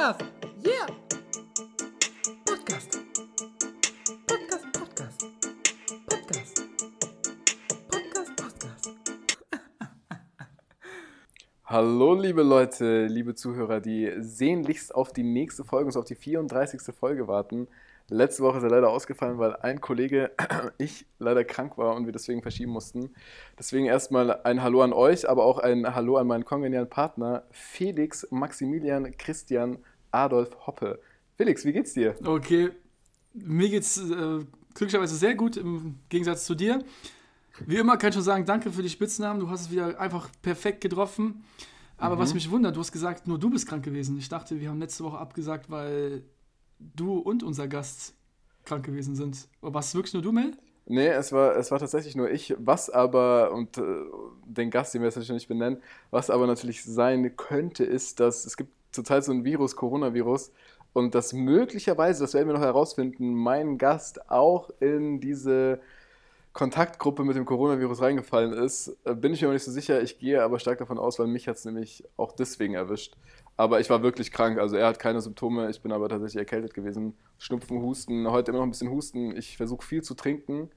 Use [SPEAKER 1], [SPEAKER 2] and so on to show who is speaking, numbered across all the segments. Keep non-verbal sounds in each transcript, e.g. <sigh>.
[SPEAKER 1] Podcast. Yeah. Podcast. Podcast, Podcast. Podcast. Podcast, Podcast. <laughs>
[SPEAKER 2] Hallo, liebe Leute, liebe Zuhörer, die sehnlichst auf die nächste Folge, also auf die 34. Folge warten. Letzte Woche ist er leider ausgefallen, weil ein Kollege, <clears throat> ich, leider krank war und wir deswegen verschieben mussten. Deswegen erstmal ein Hallo an euch, aber auch ein Hallo an meinen kongenialen Partner Felix Maximilian Christian Adolf Hoppe. Felix, wie geht's dir?
[SPEAKER 3] Okay, mir geht's äh, glücklicherweise sehr gut im Gegensatz zu dir. Wie immer kann ich schon sagen, danke für die Spitznamen. Du hast es wieder einfach perfekt getroffen. Aber was mich wundert, du hast gesagt, nur du bist krank gewesen. Ich dachte, wir haben letzte Woche abgesagt, weil du und unser Gast krank gewesen sind. Aber warst es wirklich nur du, Mel?
[SPEAKER 2] Nee, es war, es war tatsächlich nur ich. Was aber, und äh, den Gast, den wir jetzt natürlich nicht benennen, was aber natürlich sein könnte, ist, dass es gibt zurzeit so ein Virus, Coronavirus, und dass möglicherweise, das werden wir noch herausfinden, mein Gast auch in diese Kontaktgruppe mit dem Coronavirus reingefallen ist. Äh, Bin ich mir noch nicht so sicher. Ich gehe aber stark davon aus, weil mich hat es nämlich auch deswegen erwischt. Aber ich war wirklich krank. Also er hat keine Symptome. Ich bin aber tatsächlich erkältet gewesen. Schnupfen, Husten. Heute immer noch ein bisschen Husten. Ich versuche viel zu trinken,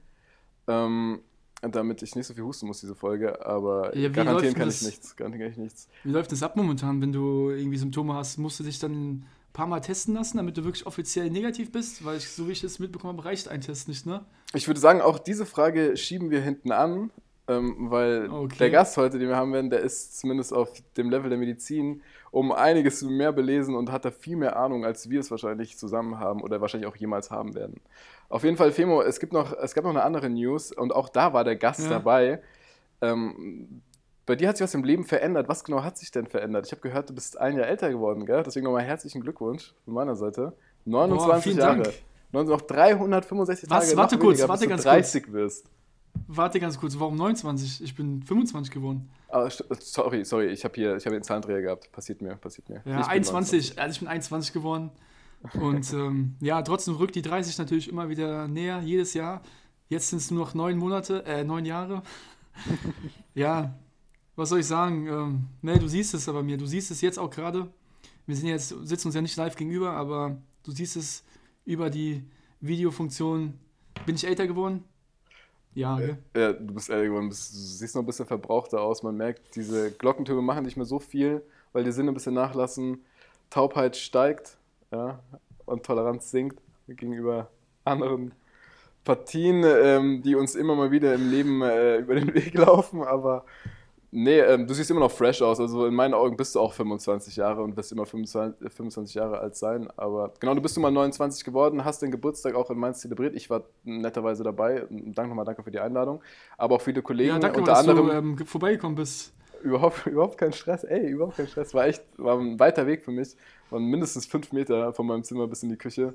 [SPEAKER 2] ähm, damit ich nicht so viel husten muss, diese Folge. Aber
[SPEAKER 3] Ja,
[SPEAKER 2] garantieren kann
[SPEAKER 3] das?
[SPEAKER 2] ich nichts. Garantieren kann ich nichts.
[SPEAKER 3] Wie läuft das ab momentan, wenn du irgendwie Symptome hast? Musst du dich dann ein paar Mal testen lassen, damit du wirklich offiziell negativ bist? Weil ich, so wie ich das mitbekommen habe, reicht ein Test nicht, ne?
[SPEAKER 2] Ich würde sagen, auch diese Frage schieben wir hinten an, ähm, weil
[SPEAKER 3] Okay.
[SPEAKER 2] der Gast heute, den wir haben werden, der ist zumindest auf dem Level der Medizin um einiges mehr belesen und hat da viel mehr Ahnung, als wir es wahrscheinlich zusammen haben oder wahrscheinlich auch jemals haben werden. Auf jeden Fall, Femo, es, gibt noch, es gab noch eine andere News und auch da war der Gast
[SPEAKER 3] Ja.
[SPEAKER 2] dabei. Ähm, bei dir hat sich was im Leben verändert. Was genau hat sich denn verändert? Ich habe gehört, du bist ein Jahr älter geworden, gell? Deswegen nochmal herzlichen Glückwunsch von meiner Seite. 29
[SPEAKER 3] vielen
[SPEAKER 2] Jahre.
[SPEAKER 3] Dank.
[SPEAKER 2] Noch 365
[SPEAKER 3] Was?
[SPEAKER 2] Tage
[SPEAKER 3] Warte kurz,
[SPEAKER 2] weniger,
[SPEAKER 3] warte ganz
[SPEAKER 2] du 30 wirst.
[SPEAKER 3] Warte ganz kurz, warum 29? Ich bin 25 geworden.
[SPEAKER 2] St- sorry, sorry, ich habe hier ich hab hier einen Zahlendreher gehabt. Passiert mir, passiert mir.
[SPEAKER 3] Ja,
[SPEAKER 2] Ich bin
[SPEAKER 3] 21, also ich bin 21 geworden. Und ähm, ja, trotzdem rückt die 30 natürlich immer wieder näher, jedes Jahr. Jetzt sind es nur noch neun Monate, äh, neun Jahre. <laughs> ja, was soll ich sagen? Ähm, Mel, du siehst es aber mir, du siehst es jetzt auch gerade. Wir sind jetzt, sitzen uns ja nicht live gegenüber, aber du siehst es über die Videofunktion. Bin ich älter geworden? Ja, gell?
[SPEAKER 2] Ja, du bist älter geworden, du siehst noch ein bisschen verbrauchter aus. Man merkt, diese Glockentöne machen nicht mehr so viel, weil die Sinne ein bisschen nachlassen. Taubheit steigt ja, und Toleranz sinkt gegenüber anderen Partien, ähm, die uns immer mal wieder im Leben äh, über den <laughs> Weg laufen. Aber nee, ähm, du siehst immer noch fresh aus. Also in meinen Augen bist du auch 25 Jahre und wirst immer 25, 25 Jahre alt sein. Aber genau, du bist nun mal 29 geworden, hast den Geburtstag auch in Mainz zelebriert. Ich war netterweise dabei. Danke nochmal, danke für die Einladung. Aber auch viele Kollegen,
[SPEAKER 3] Ja, danke,
[SPEAKER 2] unter
[SPEAKER 3] dass
[SPEAKER 2] anderem
[SPEAKER 3] du ähm, ge- vorbeigekommen bist.
[SPEAKER 2] Überhaupt, <laughs> überhaupt kein Stress. Ey, überhaupt kein Stress. War echt, war ein weiter Weg für mich. Waren mindestens fünf Meter von meinem Zimmer bis in die Küche.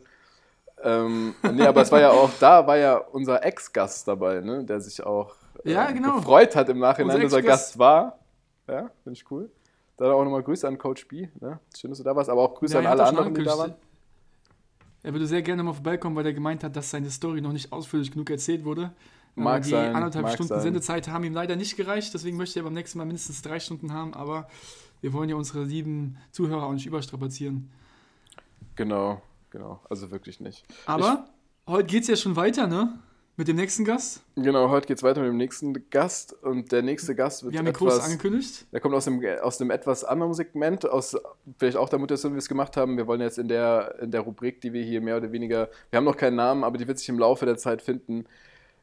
[SPEAKER 2] Ähm, nee, aber es war ja auch, da war ja unser Ex-Gast dabei, ne, der sich auch äh,
[SPEAKER 3] Ja, genau.
[SPEAKER 2] gefreut hat im Nachhinein,
[SPEAKER 3] Unser
[SPEAKER 2] dass er
[SPEAKER 3] Ex-Gast.
[SPEAKER 2] Gast war. Ja, finde ich cool. Da auch nochmal Grüße an Coach B. Ne? Schön, dass du da warst, aber auch Grüße
[SPEAKER 3] Ja,
[SPEAKER 2] an alle anderen, die da waren.
[SPEAKER 3] Er würde sehr gerne mal vorbeikommen, weil er gemeint hat, dass seine Story noch nicht ausführlich genug erzählt wurde.
[SPEAKER 2] Mag
[SPEAKER 3] die
[SPEAKER 2] sein,
[SPEAKER 3] anderthalb
[SPEAKER 2] mag
[SPEAKER 3] Stunden
[SPEAKER 2] sein.
[SPEAKER 3] Sendezeit haben ihm leider nicht gereicht, deswegen möchte er beim nächsten Mal mindestens drei Stunden haben, aber wir wollen ja unsere lieben Zuhörer auch nicht überstrapazieren.
[SPEAKER 2] Genau, genau. Also wirklich nicht.
[SPEAKER 3] Aber heute geht es ja schon weiter, ne? Mit dem nächsten Gast.
[SPEAKER 2] Genau, heute geht's weiter mit dem nächsten Gast und der nächste Gast wird
[SPEAKER 3] Wir haben ihn
[SPEAKER 2] etwas...
[SPEAKER 3] angekündigt.
[SPEAKER 2] Der kommt aus dem, aus dem etwas anderen Segment, aus vielleicht auch der Mutation, wie wir es gemacht haben. Wir wollen jetzt in der, in der Rubrik, die wir hier mehr oder weniger, wir haben noch keinen Namen, aber die wird sich im Laufe der Zeit finden,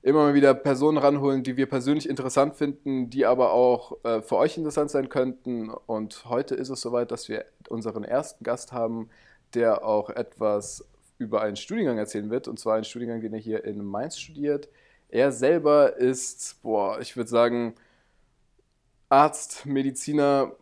[SPEAKER 2] immer mal wieder Personen ranholen, die wir persönlich interessant finden, die aber auch äh, für euch interessant sein könnten. Und heute ist es soweit, dass wir unseren ersten Gast haben, der auch etwas über einen Studiengang erzählen wird, und zwar einen Studiengang, den er hier in Mainz studiert. Er selber ist, boah, ich würde sagen, Arzt, Mediziner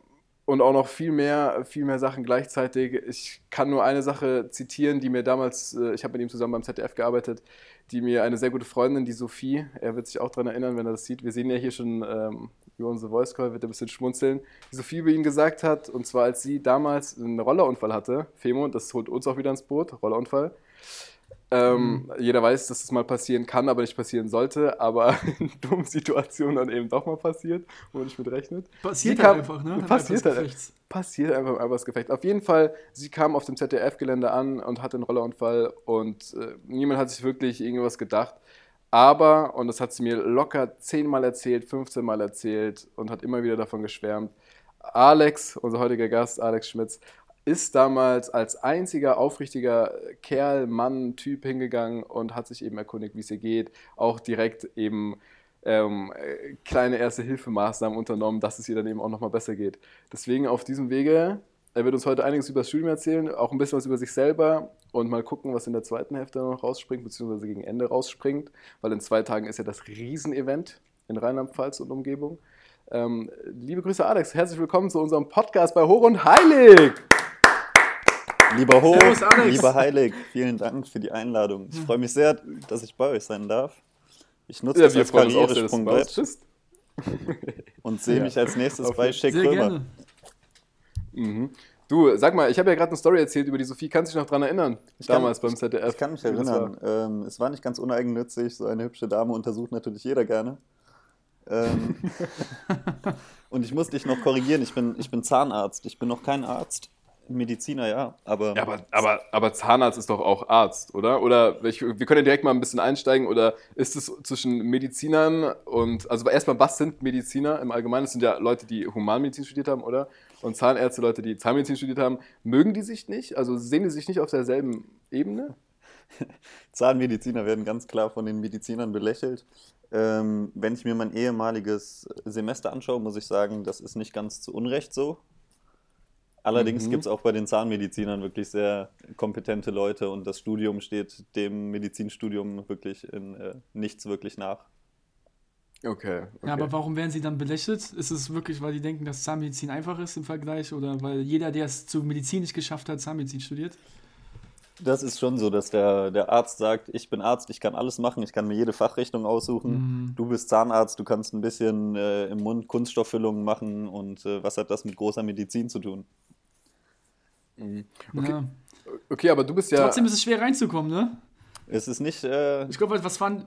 [SPEAKER 2] und auch noch viel mehr, viel mehr Sachen gleichzeitig. Ich kann nur eine Sache zitieren, die mir damals, äh, ich habe mit ihm zusammen beim ZDF gearbeitet, die mir eine sehr gute Freundin, die Sophie, er wird sich auch daran erinnern, wenn er das sieht. Wir sehen ja hier schon ähm, über unsere Voice Call, wird er ein bisschen schmunzeln. Die Sophie über ihn gesagt hat, und zwar als sie damals einen Rollerunfall hatte, Femo, das holt uns auch wieder ins Boot, Rollerunfall. Ähm, Jeder weiß, dass es mal passieren kann, aber nicht passieren sollte, aber <laughs> in dummen Situationen dann eben doch mal passiert, wo man nicht mit rechnet.
[SPEAKER 3] Passiert
[SPEAKER 2] Sie
[SPEAKER 3] halt
[SPEAKER 2] kam-
[SPEAKER 3] einfach, ne?
[SPEAKER 2] Passiert halt. Passiert einfach im Arbeitsgefecht. Auf jeden Fall, sie kam auf dem ZDF-Gelände an und hatte einen Rollerunfall und äh, niemand hat sich wirklich irgendwas gedacht. Aber, und das hat sie mir locker zehnmal erzählt, 15 Mal erzählt und hat immer wieder davon geschwärmt, Alex, unser heutiger Gast, Alex Schmitz, ist damals als einziger aufrichtiger Kerl, Mann, Typ hingegangen und hat sich eben erkundigt, wie es ihr geht. Auch direkt eben ähm, äh, kleine Erste-Hilfemaßnahmen unternommen, dass es ihr dann eben auch nochmal besser geht. Deswegen auf diesem Wege, er wird uns heute einiges über das Studium erzählen, auch ein bisschen was über sich selber und mal gucken, was in der zweiten Hälfte noch rausspringt, beziehungsweise gegen Ende rausspringt, weil in zwei Tagen ist ja das Riesenevent in Rheinland-Pfalz und Umgebung. Ähm, liebe Grüße, Alex. Herzlich willkommen zu unserem Podcast bei Hoch und Heilig.
[SPEAKER 4] Lieber Hoch,
[SPEAKER 3] Servus,
[SPEAKER 4] lieber Heilig, vielen Dank für die Einladung. Ich freue mich sehr, dass ich bei euch sein darf. Ich nutze das als Karrieresprungbrett und sehe <laughs>
[SPEAKER 2] Ja.
[SPEAKER 4] mich als nächstes
[SPEAKER 2] Auf
[SPEAKER 4] bei Krömer.
[SPEAKER 3] gerne.
[SPEAKER 2] Mhm. Du, sag mal, ich habe ja gerade eine Story erzählt über die Sophie. Kannst du dich noch dran erinnern?
[SPEAKER 4] Ich kann-
[SPEAKER 2] Damals beim ZDF.
[SPEAKER 4] Ich kann mich erinnern, ähm, es war nicht ganz uneigennützig, so eine hübsche Dame untersucht natürlich jeder gerne. Ähm, <laughs> und ich muss dich noch korrigieren, ich bin, ich bin Zahnarzt, ich bin noch kein Arzt, Mediziner ja, aber,
[SPEAKER 2] Ja, aber, aber, aber Zahnarzt ist doch auch Arzt, oder? Oder ich, wir können ja direkt mal ein bisschen einsteigen. Oder ist es zwischen Medizinern und, also erstmal, was sind Mediziner im Allgemeinen? Das sind ja Leute, die Humanmedizin studiert haben, oder? Und Zahnärzte, Leute, die Zahnmedizin studiert haben. Mögen die sich nicht? Also sehen die sich nicht auf derselben Ebene? <laughs>
[SPEAKER 4] Zahnmediziner werden ganz klar von den Medizinern belächelt. Ähm, wenn ich mir mein ehemaliges Semester anschaue, muss ich sagen, das ist nicht ganz zu Unrecht so. Allerdings
[SPEAKER 2] Mhm.
[SPEAKER 4] gibt es auch bei den Zahnmedizinern wirklich sehr kompetente Leute und das Studium steht dem Medizinstudium wirklich in äh, nichts wirklich nach.
[SPEAKER 2] Okay. okay.
[SPEAKER 3] Ja, aber warum werden sie dann belächelt? Ist es wirklich, weil die denken, dass Zahnmedizin einfach ist im Vergleich oder weil jeder, der es zu Medizin nicht geschafft hat, Zahnmedizin studiert?
[SPEAKER 4] Das ist schon so, dass der, der Arzt sagt, ich bin Arzt, ich kann alles machen, ich kann mir jede Fachrichtung aussuchen.
[SPEAKER 3] Mhm.
[SPEAKER 4] Du bist Zahnarzt, du kannst ein bisschen äh, im Mund Kunststofffüllungen machen und äh, was hat das mit großer Medizin zu tun?
[SPEAKER 2] Mhm.
[SPEAKER 3] Ja.
[SPEAKER 2] Okay, aber du bist ja.
[SPEAKER 3] Trotzdem ist es schwer reinzukommen, ne?
[SPEAKER 4] Es ist nicht, äh,
[SPEAKER 3] Ich glaube, was waren,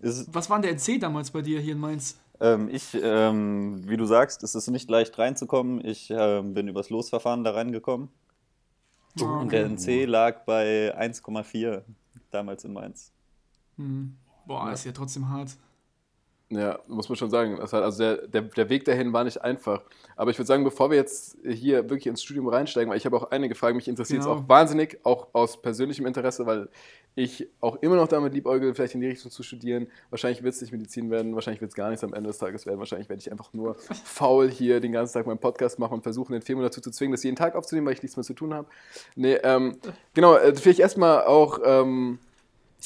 [SPEAKER 3] was waren der NC damals bei dir hier in Mainz?
[SPEAKER 4] ähm, ich, ähm, wie du sagst, es ist nicht leicht reinzukommen. Ich ähm, bin übers Losverfahren da reingekommen.
[SPEAKER 3] Ah,
[SPEAKER 4] Und der NC lag bei 1,4 damals in Mainz.
[SPEAKER 3] Mhm. Boah,
[SPEAKER 2] Ja.
[SPEAKER 3] ist ja trotzdem hart.
[SPEAKER 2] Ja, muss man schon sagen. Also der, der, der Weg dahin war nicht einfach. Aber ich würde sagen, bevor wir jetzt hier wirklich ins Studium reinsteigen, weil ich habe auch einige Fragen, mich interessiert es
[SPEAKER 3] Genau.
[SPEAKER 2] auch wahnsinnig, auch aus persönlichem Interesse, weil ich auch immer noch damit liebäugle, vielleicht in die Richtung zu studieren. Wahrscheinlich wird es nicht Medizin werden, wahrscheinlich wird es gar nichts am Ende des Tages werden. Wahrscheinlich werde ich einfach nur <laughs> faul hier den ganzen Tag meinen Podcast machen und versuchen, den Film dazu zu zwingen, das jeden Tag aufzunehmen, weil ich nichts mehr zu tun habe. Nee, ähm, genau, äh, vielleicht erstmal auch... Ähm,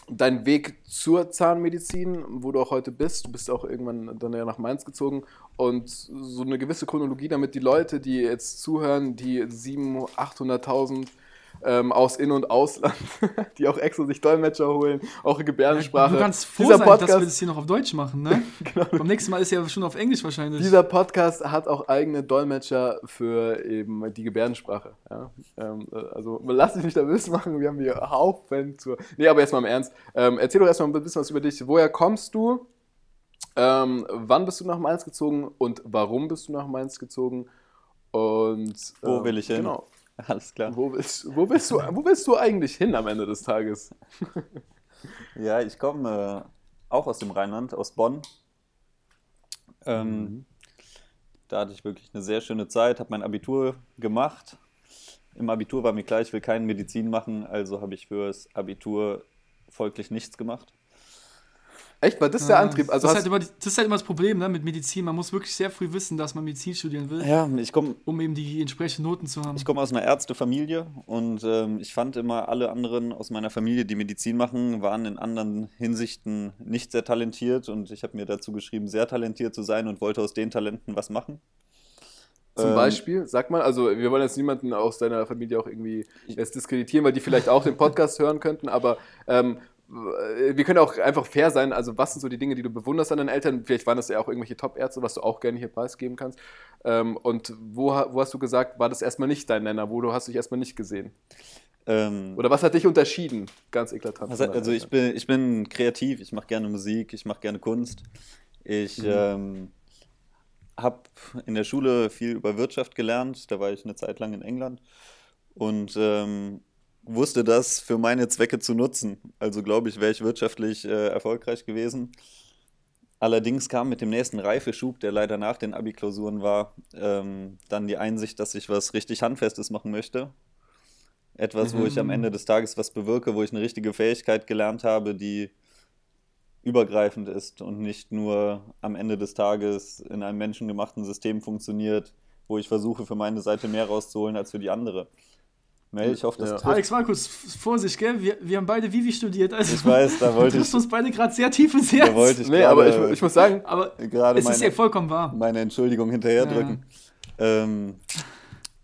[SPEAKER 2] dein Weg zur Zahnmedizin, wo du auch heute bist. Du bist auch irgendwann dann ja nach Mainz gezogen und so eine gewisse Chronologie, damit die Leute, die jetzt zuhören, die 700.000, 800.000 ähm, aus In- und Ausland, <laughs> die auch extra sich Dolmetscher holen, auch in Gebärdensprache.
[SPEAKER 3] Du kannst froh
[SPEAKER 2] dieser
[SPEAKER 3] sein, dass
[SPEAKER 2] Podcast,
[SPEAKER 3] wir das hier noch auf Deutsch machen, ne? <laughs> Beim nächsten Mal ist ja schon auf Englisch wahrscheinlich.
[SPEAKER 2] Dieser Podcast hat auch eigene Dolmetscher für eben die Gebärdensprache. Ja? Ähm, äh, also lass dich nicht nervös machen, wir haben hier Haufen zur. Nee, aber erstmal im Ernst. Ähm, erzähl doch erstmal ein bisschen was über dich. Woher kommst du? Ähm, wann bist du nach Mainz gezogen und warum bist du nach Mainz gezogen? Und
[SPEAKER 4] Wo
[SPEAKER 2] ähm,
[SPEAKER 4] will ich hin?
[SPEAKER 2] Genau. <laughs>
[SPEAKER 4] Alles klar.
[SPEAKER 2] Wo willst, wo, willst du, wo willst du eigentlich hin am Ende des Tages? <laughs>
[SPEAKER 4] Ja, ich komme äh, auch aus dem Rheinland, aus Bonn. Ähm,
[SPEAKER 2] Mhm.
[SPEAKER 4] Da hatte ich wirklich eine sehr schöne Zeit, habe mein Abitur gemacht. Im Abitur war mir klar, ich will keine Medizin machen, also habe ich fürs Abitur folglich nichts gemacht.
[SPEAKER 2] Echt? War das der
[SPEAKER 3] Ah,
[SPEAKER 2] Antrieb? Also
[SPEAKER 3] das, ist halt immer, das ist halt immer das Problem ne, mit Medizin. Man muss wirklich sehr früh wissen, dass man Medizin studieren will,
[SPEAKER 4] Ja, ich komme
[SPEAKER 3] um eben die entsprechenden Noten zu haben.
[SPEAKER 4] ich komme aus einer Ärztefamilie und ähm, ich fand immer, alle anderen aus meiner Familie, die Medizin machen, waren in anderen Hinsichten nicht sehr talentiert und ich habe mir dazu geschrieben, sehr talentiert zu sein und wollte aus den Talenten was machen.
[SPEAKER 2] Zum
[SPEAKER 4] Ähm,
[SPEAKER 2] Beispiel, sag mal, also wir wollen jetzt niemanden aus deiner Familie auch irgendwie jetzt diskreditieren, weil die vielleicht auch den Podcast <laughs> hören könnten, aber ähm, wir können auch einfach fair sein. Also, was sind so die Dinge, die du bewunderst an deinen Eltern? Vielleicht waren das ja auch irgendwelche Top-Ärzte, was du auch gerne hier preisgeben kannst. Ähm, und wo, wo hast du gesagt, war das erstmal nicht dein Nenner? Wo du hast dich erstmal nicht gesehen?
[SPEAKER 4] Ähm,
[SPEAKER 2] Oder was hat dich unterschieden? Ganz eklatant.
[SPEAKER 4] was, also ich bin, ich bin kreativ, ich mache gerne Musik, ich mache gerne Kunst. Ich
[SPEAKER 2] Mhm.
[SPEAKER 4] ähm, habe in der Schule viel über Wirtschaft gelernt, da war ich eine Zeit lang in England und ähm, wusste das für meine Zwecke zu nutzen. Also glaube ich, wäre ich wirtschaftlich äh, erfolgreich gewesen. Allerdings kam mit dem nächsten Reifeschub, der leider nach den Abi-Klausuren war, ähm, dann die Einsicht, dass ich was richtig Handfestes machen möchte. Etwas, wo ich am Ende des Tages was bewirke, wo ich eine richtige Fähigkeit gelernt habe, die übergreifend ist und nicht nur am Ende des Tages in einem menschengemachten System funktioniert, wo ich versuche, für meine Seite mehr rauszuholen als für die andere. Mel, ich hoffe, das
[SPEAKER 2] Ja.
[SPEAKER 4] trifft.
[SPEAKER 3] Alex Markus, Vorsicht, gell? Wir, wir haben beide Vivi studiert. Also
[SPEAKER 4] Ich weiß, da wollte <laughs>
[SPEAKER 3] du
[SPEAKER 4] ich,
[SPEAKER 3] triffst uns beide gerade sehr tief ins Herz.
[SPEAKER 4] da wollte ich
[SPEAKER 2] Nee,
[SPEAKER 4] gerade,
[SPEAKER 2] aber ich, ich muss sagen,
[SPEAKER 3] Aber
[SPEAKER 4] gerade
[SPEAKER 3] es ist ja
[SPEAKER 4] meine,
[SPEAKER 3] vollkommen wahr.
[SPEAKER 4] meine Entschuldigung hinterherdrücken. Ähm,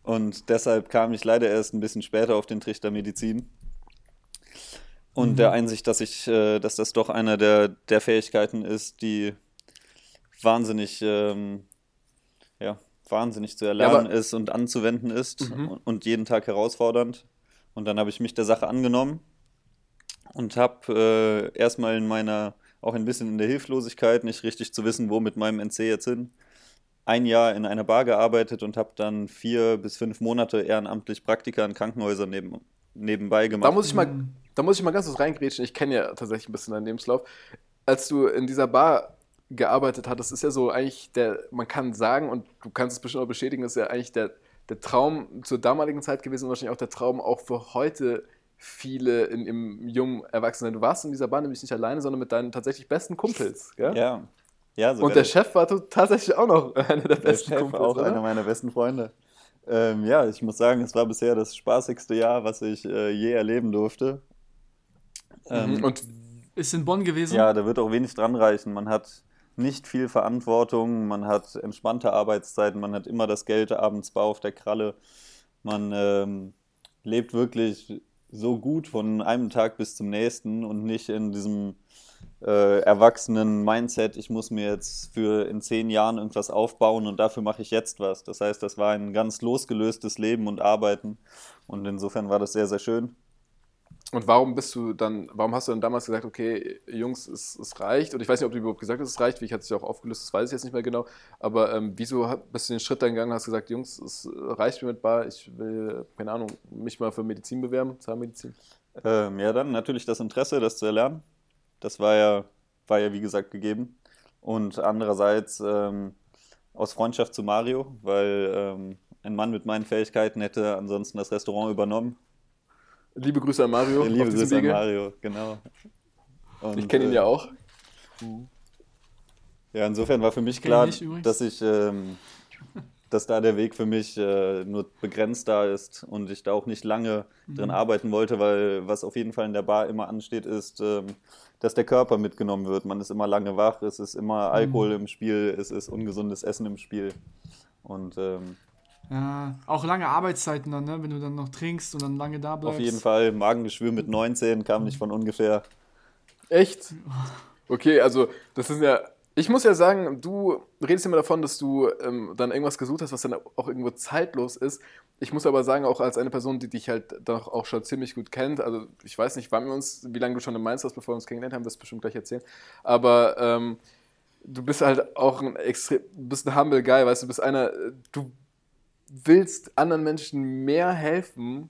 [SPEAKER 4] und deshalb kam ich leider erst ein bisschen später auf den Trichter Medizin. Und der Einsicht, dass ich, äh, dass das doch einer der, der Fähigkeiten ist, die wahnsinnig, ähm, ja, wahnsinnig zu erlernen
[SPEAKER 2] aber-
[SPEAKER 4] ist und anzuwenden ist und, und jeden Tag herausfordernd. Und dann habe ich mich der Sache angenommen und habe äh, erstmal in meiner, auch ein bisschen in der Hilflosigkeit, nicht richtig zu wissen, wo mit meinem NC jetzt hin, ein Jahr in einer Bar gearbeitet und habe dann vier bis fünf Monate ehrenamtlich Praktika in Krankenhäusern neben, nebenbei gemacht.
[SPEAKER 2] da muss ich mal, da muss ich mal ganz kurz reingrätschen. Ich kenne ja tatsächlich ein bisschen deinen Lebenslauf. Als du in dieser Bar gearbeitet hattest, ist ja so eigentlich der, man kann sagen, und du kannst es bestimmt auch bestätigen, ist ja eigentlich der, der Traum zur damaligen Zeit gewesen und wahrscheinlich auch der Traum auch für heute viele in, im jungen Erwachsenen. Du warst in dieser Bar nämlich nicht alleine, sondern mit deinen tatsächlich besten Kumpels. Gell?
[SPEAKER 4] ja, ja
[SPEAKER 2] und der Chef war tatsächlich auch noch <laughs> einer der
[SPEAKER 4] Der
[SPEAKER 2] besten
[SPEAKER 4] Chef,
[SPEAKER 2] Kumpels.
[SPEAKER 4] auch
[SPEAKER 2] oder?
[SPEAKER 4] einer meiner besten Freunde. Ähm, ja, ich muss sagen, es war bisher das spaßigste Jahr, was ich äh, je erleben durfte. Ähm,
[SPEAKER 2] Mhm. Und
[SPEAKER 3] Ist in Bonn gewesen.
[SPEAKER 4] ja, da wird auch wenig dran reichen. Man hat nicht viel Verantwortung, man hat entspannte Arbeitszeiten, man hat immer das Geld abends bar auf der Kralle. Man ähm, lebt wirklich so gut von einem Tag bis zum nächsten und nicht in diesem äh, erwachsenen Mindset, ich muss mir jetzt für in zehn Jahren irgendwas aufbauen und dafür mache ich jetzt was. Das heißt, das war ein ganz losgelöstes Leben und Arbeiten und insofern war das sehr, sehr schön.
[SPEAKER 2] Und warum bist du dann, warum hast du dann damals gesagt, okay, Jungs, es, es reicht? Und ich weiß nicht, ob du überhaupt gesagt hast, es reicht, wie ich hatte es ja auch aufgelöst, das weiß ich jetzt nicht mehr genau. Aber ähm, wieso bist du den Schritt dann gegangen und hast gesagt, Jungs, es reicht mir mit Bar, ich will, keine Ahnung, mich mal für Medizin bewerben, Zahnmedizin?
[SPEAKER 4] Ähm, ja, dann natürlich das Interesse, das zu erlernen. Das war ja, war ja wie gesagt gegeben. Und andererseits ähm, aus Freundschaft zu Mario, weil ähm, ein Mann mit meinen Fähigkeiten hätte ansonsten das Restaurant übernommen.
[SPEAKER 2] Liebe Grüße an Mario.
[SPEAKER 4] Liebe
[SPEAKER 2] auf diesem
[SPEAKER 4] Grüße an. Mario, genau. Und,
[SPEAKER 2] Ich kenne ihn
[SPEAKER 4] äh,
[SPEAKER 2] ja auch.
[SPEAKER 4] Ja, insofern war für mich klar,
[SPEAKER 3] übrigens.
[SPEAKER 4] dass ich, ähm, dass da der Weg für mich äh, nur begrenzt da ist und ich da auch nicht lange
[SPEAKER 3] Mhm.
[SPEAKER 4] drin arbeiten wollte, weil was auf jeden Fall in der Bar immer ansteht, ist, ähm, dass der Körper mitgenommen wird. Man ist immer lange wach, es ist immer Alkohol
[SPEAKER 3] Mhm.
[SPEAKER 4] im Spiel, es ist ungesundes Essen im Spiel. Und ähm,
[SPEAKER 3] Ja, auch lange Arbeitszeiten dann, ne? wenn du dann noch trinkst und dann lange da bleibst.
[SPEAKER 4] auf jeden Fall Magengeschwür mit 19 kam nicht von ungefähr.
[SPEAKER 2] Echt? Okay, also das ist ja. Ich muss ja sagen, du redest immer davon, dass du ähm, dann irgendwas gesucht hast, was dann auch irgendwo zeitlos ist. Ich muss aber sagen, auch als eine Person, die dich halt doch auch schon ziemlich gut kennt, also ich weiß nicht, wann wir uns, wie lange du schon in Mainz warst, bevor wir uns kennengelernt haben, wirst du bestimmt gleich erzählen. Aber ähm, du bist halt auch ein extrem, du bist ein humble Guy, weißt du, du bist einer, du willst anderen Menschen mehr helfen,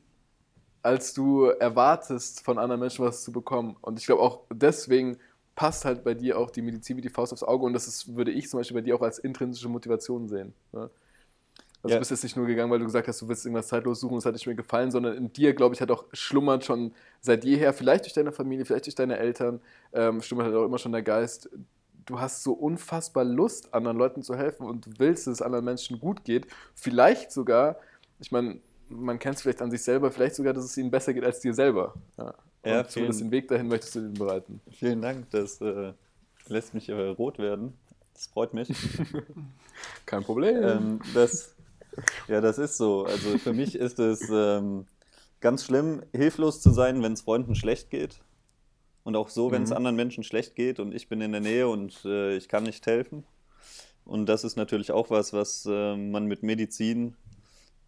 [SPEAKER 2] als du erwartest, von anderen Menschen was zu bekommen. Und ich glaube auch deswegen passt halt bei dir auch die Medizin wie die Faust aufs Auge und das ist, würde ich zum Beispiel bei dir auch als intrinsische Motivation sehen. Ne? Also
[SPEAKER 4] Ja.
[SPEAKER 2] du bist jetzt nicht nur gegangen, weil du gesagt hast, du willst irgendwas zeitlos suchen, das hat nicht mir gefallen, sondern in dir, glaube ich, hat auch schlummert schon seit jeher, vielleicht durch deine Familie, vielleicht durch deine Eltern, ähm, schlummert halt auch immer schon der Geist. Du hast so unfassbar Lust, anderen Leuten zu helfen und du willst, dass es anderen Menschen gut geht. Vielleicht sogar, ich meine, man kennt es vielleicht an sich selber, vielleicht sogar, dass es ihnen besser geht als dir selber. Ja. Und
[SPEAKER 4] Ja, vielen-
[SPEAKER 2] den Weg dahin möchtest du ihnen bereiten.
[SPEAKER 4] Vielen Dank, das äh, lässt mich äh, rot werden. Das freut mich. <laughs>
[SPEAKER 2] Kein Problem.
[SPEAKER 4] ähm, das, ja, das ist so. Also für mich ist es ähm, ganz schlimm, hilflos zu sein, wenn es Freunden schlecht geht. Und auch so, wenn es
[SPEAKER 2] Mhm.
[SPEAKER 4] anderen Menschen schlecht geht und ich bin in der Nähe und äh, ich kann nicht helfen. Und das ist natürlich auch was, was äh, man mit Medizin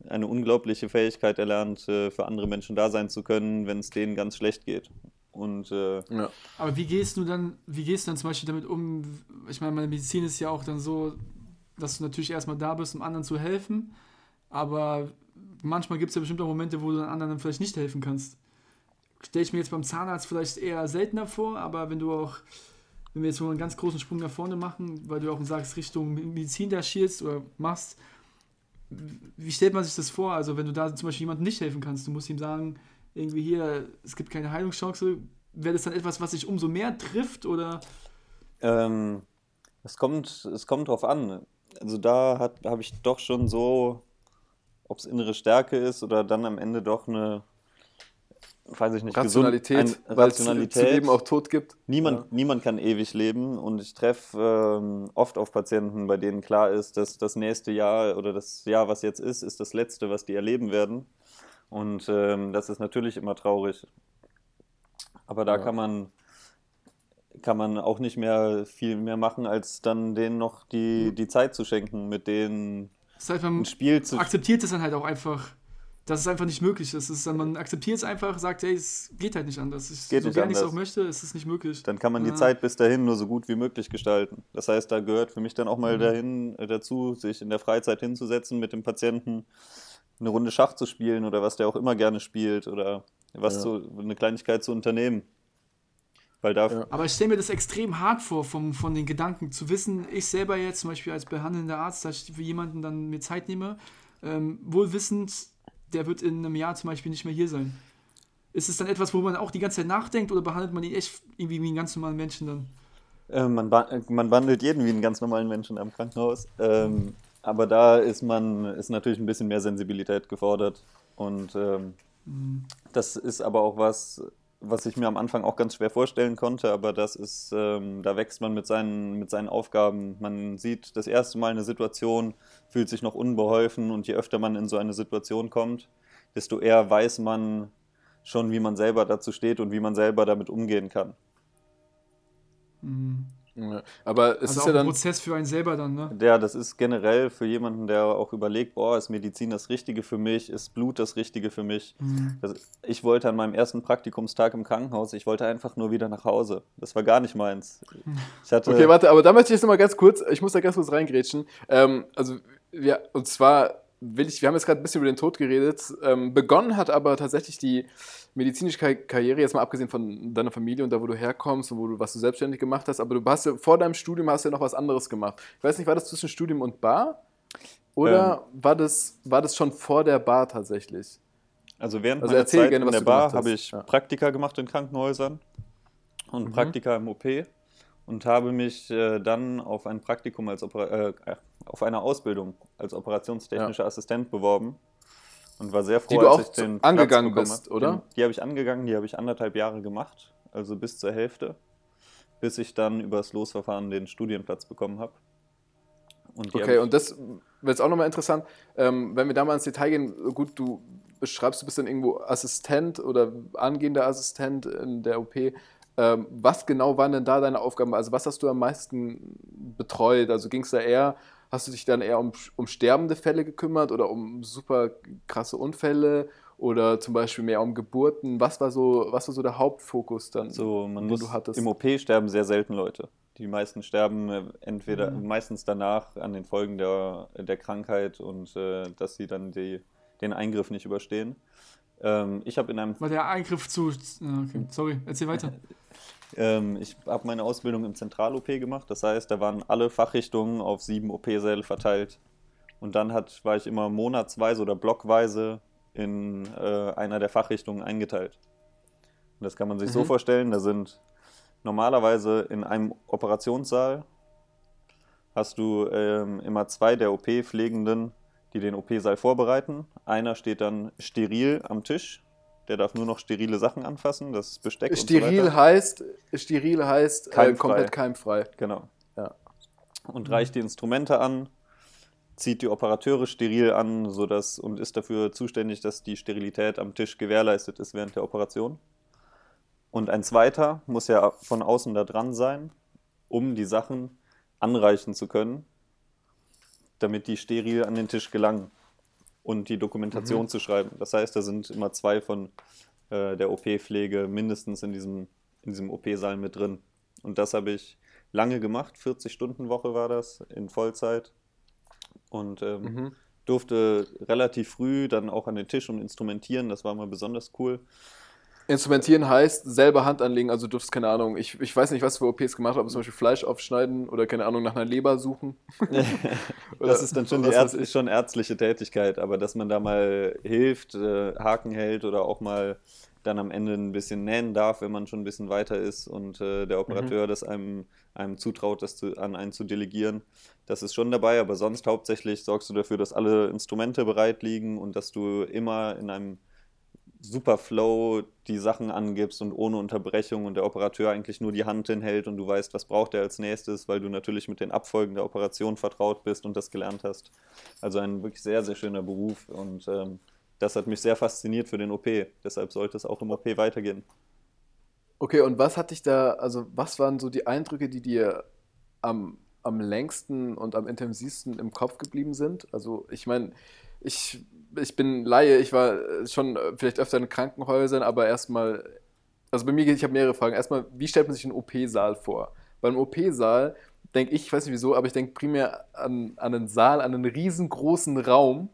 [SPEAKER 4] eine unglaubliche Fähigkeit erlernt, äh, für andere Menschen da sein zu können, wenn es denen ganz schlecht geht. Und äh,
[SPEAKER 2] Ja.
[SPEAKER 3] Aber wie gehst du dann, wie gehst du dann zum Beispiel damit um? Ich meine, meine Medizin ist ja auch dann so, dass du natürlich erstmal da bist, um anderen zu helfen, aber manchmal gibt es ja bestimmt auch Momente, wo du den anderen dann vielleicht nicht helfen kannst. Stelle ich mir jetzt beim Zahnarzt vielleicht eher seltener vor, aber wenn du auch, wenn wir jetzt so einen ganz großen Sprung nach vorne machen, weil du auch sagst, Richtung Medizin da schielst oder machst, wie stellt man sich das vor? Also wenn du da zum Beispiel jemandem nicht helfen kannst, du musst ihm sagen, irgendwie hier, es gibt keine Heilungschance, wäre das dann etwas, was sich umso mehr trifft oder
[SPEAKER 4] Ähm, es, kommt, es kommt drauf an. Also da habe ich doch schon so, ob es innere Stärke ist oder dann am Ende doch eine, weiß ich nicht,
[SPEAKER 2] Rationalität,
[SPEAKER 4] gesund, ein,
[SPEAKER 2] weil es zu
[SPEAKER 4] Rationalität.
[SPEAKER 2] Leben auch Tod gibt.
[SPEAKER 4] Niemand,
[SPEAKER 2] Ja.
[SPEAKER 4] niemand kann ewig leben und ich treffe ähm, oft auf Patienten, bei denen klar ist, dass das nächste Jahr oder das Jahr, was jetzt ist, ist das letzte, was die erleben werden. Und ähm, das ist natürlich immer traurig. Aber da
[SPEAKER 2] Ja.
[SPEAKER 4] kann man kann man auch nicht mehr viel mehr machen, als dann denen noch die, die Zeit zu schenken, mit denen
[SPEAKER 3] das heißt,
[SPEAKER 4] ein Spiel zu
[SPEAKER 3] akzeptiert es dann halt auch einfach, dass es einfach nicht möglich ist. Es ist dann, man akzeptiert es einfach, sagt, hey, es geht halt nicht anders. Ich,
[SPEAKER 4] Geht
[SPEAKER 3] so
[SPEAKER 4] nicht
[SPEAKER 3] gerne ich es auch möchte, es ist nicht möglich.
[SPEAKER 4] Dann kann man die
[SPEAKER 3] Ja.
[SPEAKER 4] Zeit bis dahin nur so gut wie möglich gestalten. Das heißt, da gehört für mich dann auch mal
[SPEAKER 3] Mhm.
[SPEAKER 4] dahin äh, dazu, sich in der Freizeit hinzusetzen, mit dem Patienten eine Runde Schach zu spielen oder was der auch immer gerne spielt oder was
[SPEAKER 2] Ja.
[SPEAKER 4] zu, eine Kleinigkeit zu unternehmen. Weil da
[SPEAKER 2] Ja.
[SPEAKER 3] Aber ich stelle mir das extrem hart vor, vom, von den Gedanken zu wissen, ich selber jetzt zum Beispiel als behandelnder Arzt, dass ich für jemanden dann mir Zeit nehme, ähm, wohl wissend, der wird in einem Jahr zum Beispiel nicht mehr hier sein. Ist es dann etwas, wo man auch die ganze Zeit nachdenkt oder behandelt man ihn echt irgendwie wie einen ganz normalen Menschen dann?
[SPEAKER 4] Äh, man, man behandelt jeden wie einen ganz normalen Menschen am Krankenhaus. Ähm, aber da ist man ist natürlich ein bisschen mehr Sensibilität gefordert. Und ähm, das ist aber auch was, was ich mir am Anfang auch ganz schwer vorstellen konnte. Aber das ist, ähm, da wächst man mit seinen, mit seinen Aufgaben. Man sieht das erste Mal eine Situation, fühlt sich noch unbeholfen und je öfter man in so eine Situation kommt, desto eher weiß man schon, wie man selber dazu steht und wie man selber damit umgehen kann.
[SPEAKER 3] Mhm.
[SPEAKER 2] Ja. Aber es
[SPEAKER 3] also
[SPEAKER 2] ist
[SPEAKER 3] auch
[SPEAKER 2] ja
[SPEAKER 3] ein
[SPEAKER 2] dann.
[SPEAKER 3] Prozess für einen selber dann, ne?
[SPEAKER 4] Ja, das ist generell für jemanden, der auch überlegt, boah, ist Medizin das Richtige für mich, ist Blut das Richtige für mich.
[SPEAKER 3] Mhm.
[SPEAKER 4] Das, ich wollte an meinem ersten Praktikumstag im Krankenhaus, ich wollte einfach nur wieder nach Hause. Das war gar nicht meins. Ich hatte,
[SPEAKER 2] Okay, warte, aber da möchte ich jetzt nochmal ganz kurz, ich muss da ganz kurz reingrätschen. Ähm, also, ja, und zwar will ich, wir haben jetzt gerade ein bisschen über den Tod geredet. Ähm, begonnen hat aber tatsächlich die medizinische Ka- Karriere, jetzt mal abgesehen von deiner Familie und da, wo du herkommst und wo du, was du selbstständig gemacht hast, aber du hast ja, vor deinem Studium hast du ja noch was anderes gemacht. Ich weiß nicht, war das zwischen Studium und Bar? Oder war, das, war das schon vor der Bar tatsächlich?
[SPEAKER 4] also während
[SPEAKER 2] Also
[SPEAKER 4] meiner Zeit
[SPEAKER 2] gerne,
[SPEAKER 4] in der Bar habe ich
[SPEAKER 2] Ja.
[SPEAKER 4] Praktika gemacht in Krankenhäusern und
[SPEAKER 2] Mhm.
[SPEAKER 4] Praktika im OP und habe mich äh, dann auf ein Praktikum als Opera äh, äh, auf eine Ausbildung als operationstechnischer Assistent beworben und war sehr froh, als ich den
[SPEAKER 2] angegangen
[SPEAKER 4] Platz
[SPEAKER 2] bist, oder?
[SPEAKER 4] Den, die habe ich angegangen, die habe ich anderthalb Jahre gemacht, also bis zur Hälfte, bis ich dann über das Losverfahren den Studienplatz bekommen habe. Und
[SPEAKER 2] Okay, und das jetzt auch nochmal interessant, ähm, wenn wir da mal ins Detail gehen, gut, du beschreibst, du bist dann irgendwo Assistent oder angehender Assistent in der OP. Ähm, was genau waren denn da deine Aufgaben? Also was hast du am meisten betreut? Also ging es da eher, hast du dich dann eher um, um sterbende Fälle gekümmert oder um super krasse Unfälle oder zum Beispiel mehr um Geburten? Was war so, was war so der Hauptfokus dann?
[SPEAKER 4] So, man muss,
[SPEAKER 2] du hattest?
[SPEAKER 4] im OP sterben sehr selten Leute. Die meisten sterben äh, entweder
[SPEAKER 3] Mhm.
[SPEAKER 4] meistens danach an den Folgen der, der Krankheit und äh, dass sie dann die, den Eingriff nicht überstehen. Ähm, ich habe in einem
[SPEAKER 3] Weil der Eingriff zu. Okay. Sorry, erzähl weiter. <laughs>
[SPEAKER 4] ähm, ich habe meine Ausbildung im Zentral-OP gemacht. Das heißt, da waren alle Fachrichtungen auf sieben OP-Säle verteilt. Und dann hat, war ich immer monatsweise oder blockweise in äh, einer der Fachrichtungen eingeteilt. Und das kann man sich so
[SPEAKER 2] Mhm.
[SPEAKER 4] vorstellen, da sind normalerweise in einem Operationssaal hast du ähm, immer zwei der OP-Pflegenden, die den OP-Saal vorbereiten. Einer steht dann steril am Tisch. Der darf nur noch sterile Sachen anfassen, das ist Besteck und so
[SPEAKER 2] Steril
[SPEAKER 4] weiter.
[SPEAKER 2] heißt, steril heißt äh,
[SPEAKER 4] Keimfrei.
[SPEAKER 2] komplett keimfrei.
[SPEAKER 4] Genau.
[SPEAKER 2] Ja.
[SPEAKER 4] Und reicht die Instrumente an, zieht die Operateure steril an sodass, und ist dafür zuständig, dass die Sterilität am Tisch gewährleistet ist während der Operation. Und ein zweiter muss ja von außen da dran sein, um die Sachen anreichen zu können, damit die steril an den Tisch gelangen. und die Dokumentation zu schreiben. Das heißt, da sind immer zwei von äh, der OP-Pflege mindestens in diesem, in diesem OP-Saal mit drin. Und das habe ich lange gemacht, 40-Stunden-Woche war das, in Vollzeit. Und ähm,
[SPEAKER 2] Mhm.
[SPEAKER 4] durfte relativ früh dann auch an den Tisch und instrumentieren, das war mal besonders cool.
[SPEAKER 2] Instrumentieren heißt selber Hand anlegen, also du durfst, keine Ahnung, ich, ich weiß nicht, was für OPs gemacht haben, zum Beispiel Fleisch aufschneiden oder, keine Ahnung, nach einer Leber suchen. <laughs>
[SPEAKER 4] Das ist dann schon, die Ärz
[SPEAKER 2] ich.
[SPEAKER 4] schon ärztliche Tätigkeit, aber dass man da mal hilft, äh, Haken hält oder auch mal dann am Ende ein bisschen nähen darf, wenn man schon ein bisschen weiter ist und äh, der Operateur das einem, einem zutraut, das zu, an einen zu delegieren. Das ist schon dabei, aber sonst hauptsächlich sorgst du dafür, dass alle Instrumente bereit liegen und dass du immer in einem super Flow die Sachen angibst und ohne Unterbrechung und der Operateur eigentlich nur die Hand hinhält und du weißt, was braucht er als nächstes, weil du natürlich mit den Abfolgen der Operation vertraut bist und das gelernt hast. Also ein wirklich sehr, sehr schöner Beruf und ähm, das hat mich sehr fasziniert für den OP. Deshalb sollte es auch im OP weitergehen.
[SPEAKER 2] Okay, und was hat dich da, also was waren so die Eindrücke, die dir am, am längsten und am intensivsten im Kopf geblieben sind? Also ich meine, ich, ich bin Laie, ich war äh, schon äh, vielleicht öfter in Krankenhäusern, aber erstmal, also bei mir, geht- ich habe mehrere Fragen. Erstmal, wie stellt man sich einen OP-Saal vor? Beim OP-Saal denke ich, ich weiß nicht wieso, aber ich denke primär an, an einen Saal, an einen riesengroßen Raum,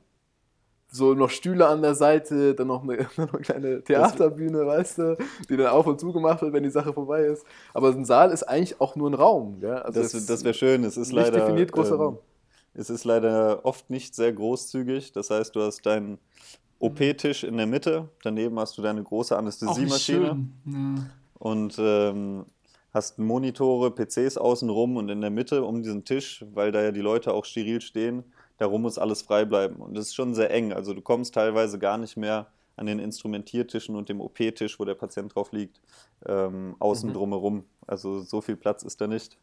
[SPEAKER 2] so noch Stühle an der Seite, dann noch eine, <laughs> noch eine kleine Theaterbühne, weißt du, die dann auf und zu gemacht wird, wenn die Sache vorbei ist. Aber ein Saal ist eigentlich auch nur ein Raum. Gell? Also
[SPEAKER 4] Das, das wäre schön. Es ist
[SPEAKER 2] nicht
[SPEAKER 4] leider.
[SPEAKER 2] definiert großer
[SPEAKER 4] ähm,
[SPEAKER 2] Raum.
[SPEAKER 4] Es ist leider oft nicht sehr großzügig. Das heißt, du hast deinen OP-Tisch in der Mitte, daneben hast du deine große Anästhesiemaschine
[SPEAKER 3] schön. Ja.
[SPEAKER 4] und ähm, hast Monitore, PCs außenrum und in der Mitte um diesen Tisch, weil da ja die Leute auch steril stehen, darum muss alles frei bleiben. Und das ist schon sehr eng. Also du kommst teilweise gar nicht mehr an den Instrumentiertischen und dem OP-Tisch, wo der Patient drauf liegt, ähm, außen
[SPEAKER 2] Mhm.
[SPEAKER 4] drumherum. Also so viel Platz ist da nicht.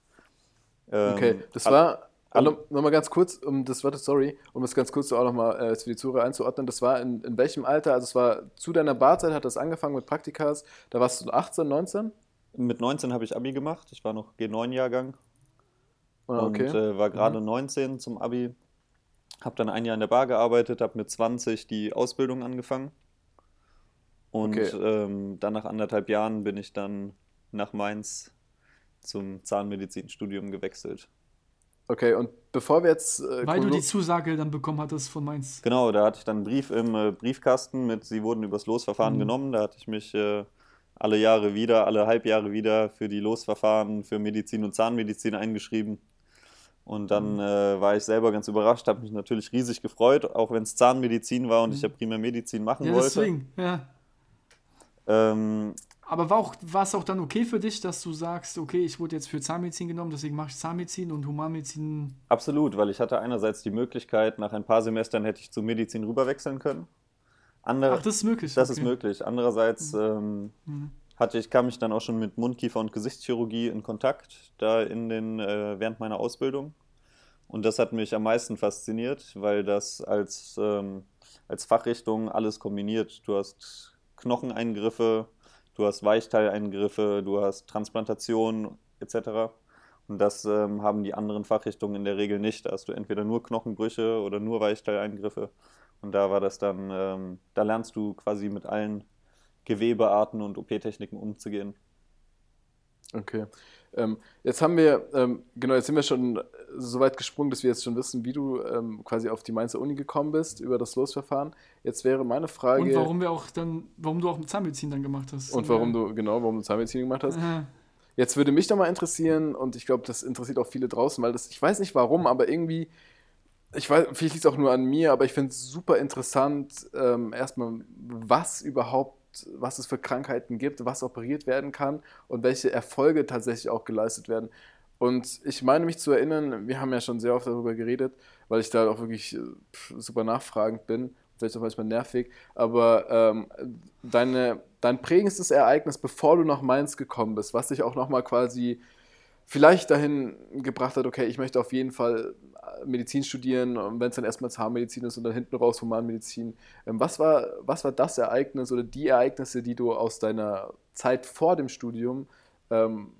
[SPEAKER 4] Ähm,
[SPEAKER 2] Okay, das war,
[SPEAKER 4] alle-
[SPEAKER 2] noch, noch mal ganz kurz, um das das, sorry, um das ganz kurz auch nochmal äh, für die Zuhörer einzuordnen, das war in, in welchem Alter, also es war zu deiner Barzeit, hat das angefangen mit Praktikas, da warst du 18, 19?
[SPEAKER 4] Mit 19 habe ich Abi gemacht. Ich war noch G9-Jahrgang
[SPEAKER 2] Ah, okay.
[SPEAKER 4] und äh, war gerade 19 zum Abi. Habe dann ein Jahr in der Bar gearbeitet, habe mit 20 die Ausbildung angefangen. Und
[SPEAKER 2] Okay.
[SPEAKER 4] ähm, dann nach anderthalb Jahren bin ich dann nach Mainz zum Zahnmedizinstudium gewechselt.
[SPEAKER 2] Okay, und bevor wir jetzt... Äh,
[SPEAKER 3] Weil du die Zusage dann bekommen hattest von Mainz.
[SPEAKER 4] Genau, da hatte ich dann einen Brief im äh, Briefkasten mit, sie wurden übers Losverfahren
[SPEAKER 3] Mhm.
[SPEAKER 4] genommen. Da hatte ich mich äh, alle Jahre wieder, alle Halbjahre wieder für die Losverfahren für Medizin und Zahnmedizin eingeschrieben. Und dann
[SPEAKER 3] Mhm.
[SPEAKER 4] äh, war ich selber ganz überrascht, habe mich natürlich riesig gefreut, auch wenn es Zahnmedizin war und ich ja primär Medizin machen
[SPEAKER 3] Mhm. Ja,
[SPEAKER 4] wollte.
[SPEAKER 3] deswegen. Ja.
[SPEAKER 4] Ähm,
[SPEAKER 3] Aber war, auch, war es auch dann okay für dich, dass du sagst, okay, ich wurde jetzt für Zahnmedizin genommen, deswegen mache ich Zahnmedizin und Humanmedizin.
[SPEAKER 4] absolut, weil ich hatte einerseits die Möglichkeit, nach ein paar Semestern hätte ich zu Medizin rüberwechseln können. Andere,
[SPEAKER 3] Ach, das ist möglich.
[SPEAKER 4] Das
[SPEAKER 3] okay.
[SPEAKER 4] ist möglich. Andererseits ähm,
[SPEAKER 3] Mhm.
[SPEAKER 4] hatte ich, kam ich dann auch schon mit Mundkiefer- und Gesichtschirurgie in Kontakt, da in den, äh, während meiner Ausbildung. Und das hat mich am meisten fasziniert, weil das als, ähm, als Fachrichtung alles kombiniert. Du hast Knocheneingriffe, du hast Weichteileingriffe, du hast Transplantation etc. Und das ähm, haben die anderen Fachrichtungen in der Regel nicht. Da hast du entweder nur Knochenbrüche oder nur Weichteileingriffe. Und da war das dann, ähm, da lernst du quasi mit allen Gewebearten und OP-Techniken umzugehen.
[SPEAKER 2] Okay. Ähm, jetzt haben wir, ähm, genau, jetzt sind wir schon so weit gesprungen, dass wir jetzt schon wissen, wie du ähm, quasi auf die Mainzer Uni gekommen bist, über das Losverfahren. Jetzt wäre meine Frage...
[SPEAKER 3] Und warum wir auch dann, warum du auch Zahnmedizin dann gemacht hast.
[SPEAKER 2] Und warum du, genau, warum du Zahnmedizin gemacht hast. Jetzt würde mich doch mal interessieren, und ich glaube, das interessiert auch viele draußen, weil das, ich weiß nicht warum, aber irgendwie, ich weiß, vielleicht liegt es auch nur an mir, aber ich finde es super interessant, ähm, erstmal, was überhaupt, was es für Krankheiten gibt, was operiert werden kann und welche Erfolge tatsächlich auch geleistet werden. Und ich meine mich zu erinnern, wir haben ja schon sehr oft darüber geredet, weil ich da auch wirklich äh, super nachfragend bin, vielleicht auch manchmal nervig, aber ähm, deine, dein prägendstes Ereignis, bevor du nach Mainz gekommen bist, was dich auch nochmal quasi vielleicht dahin gebracht hat, okay, ich möchte auf jeden Fall äh, Medizin studieren, wenn es dann erstmal Zahnmedizin ist und dann hinten raus Humanmedizin. Ähm, was, war, was war das Ereignis oder die Ereignisse, die du aus deiner Zeit vor dem Studium, ähm,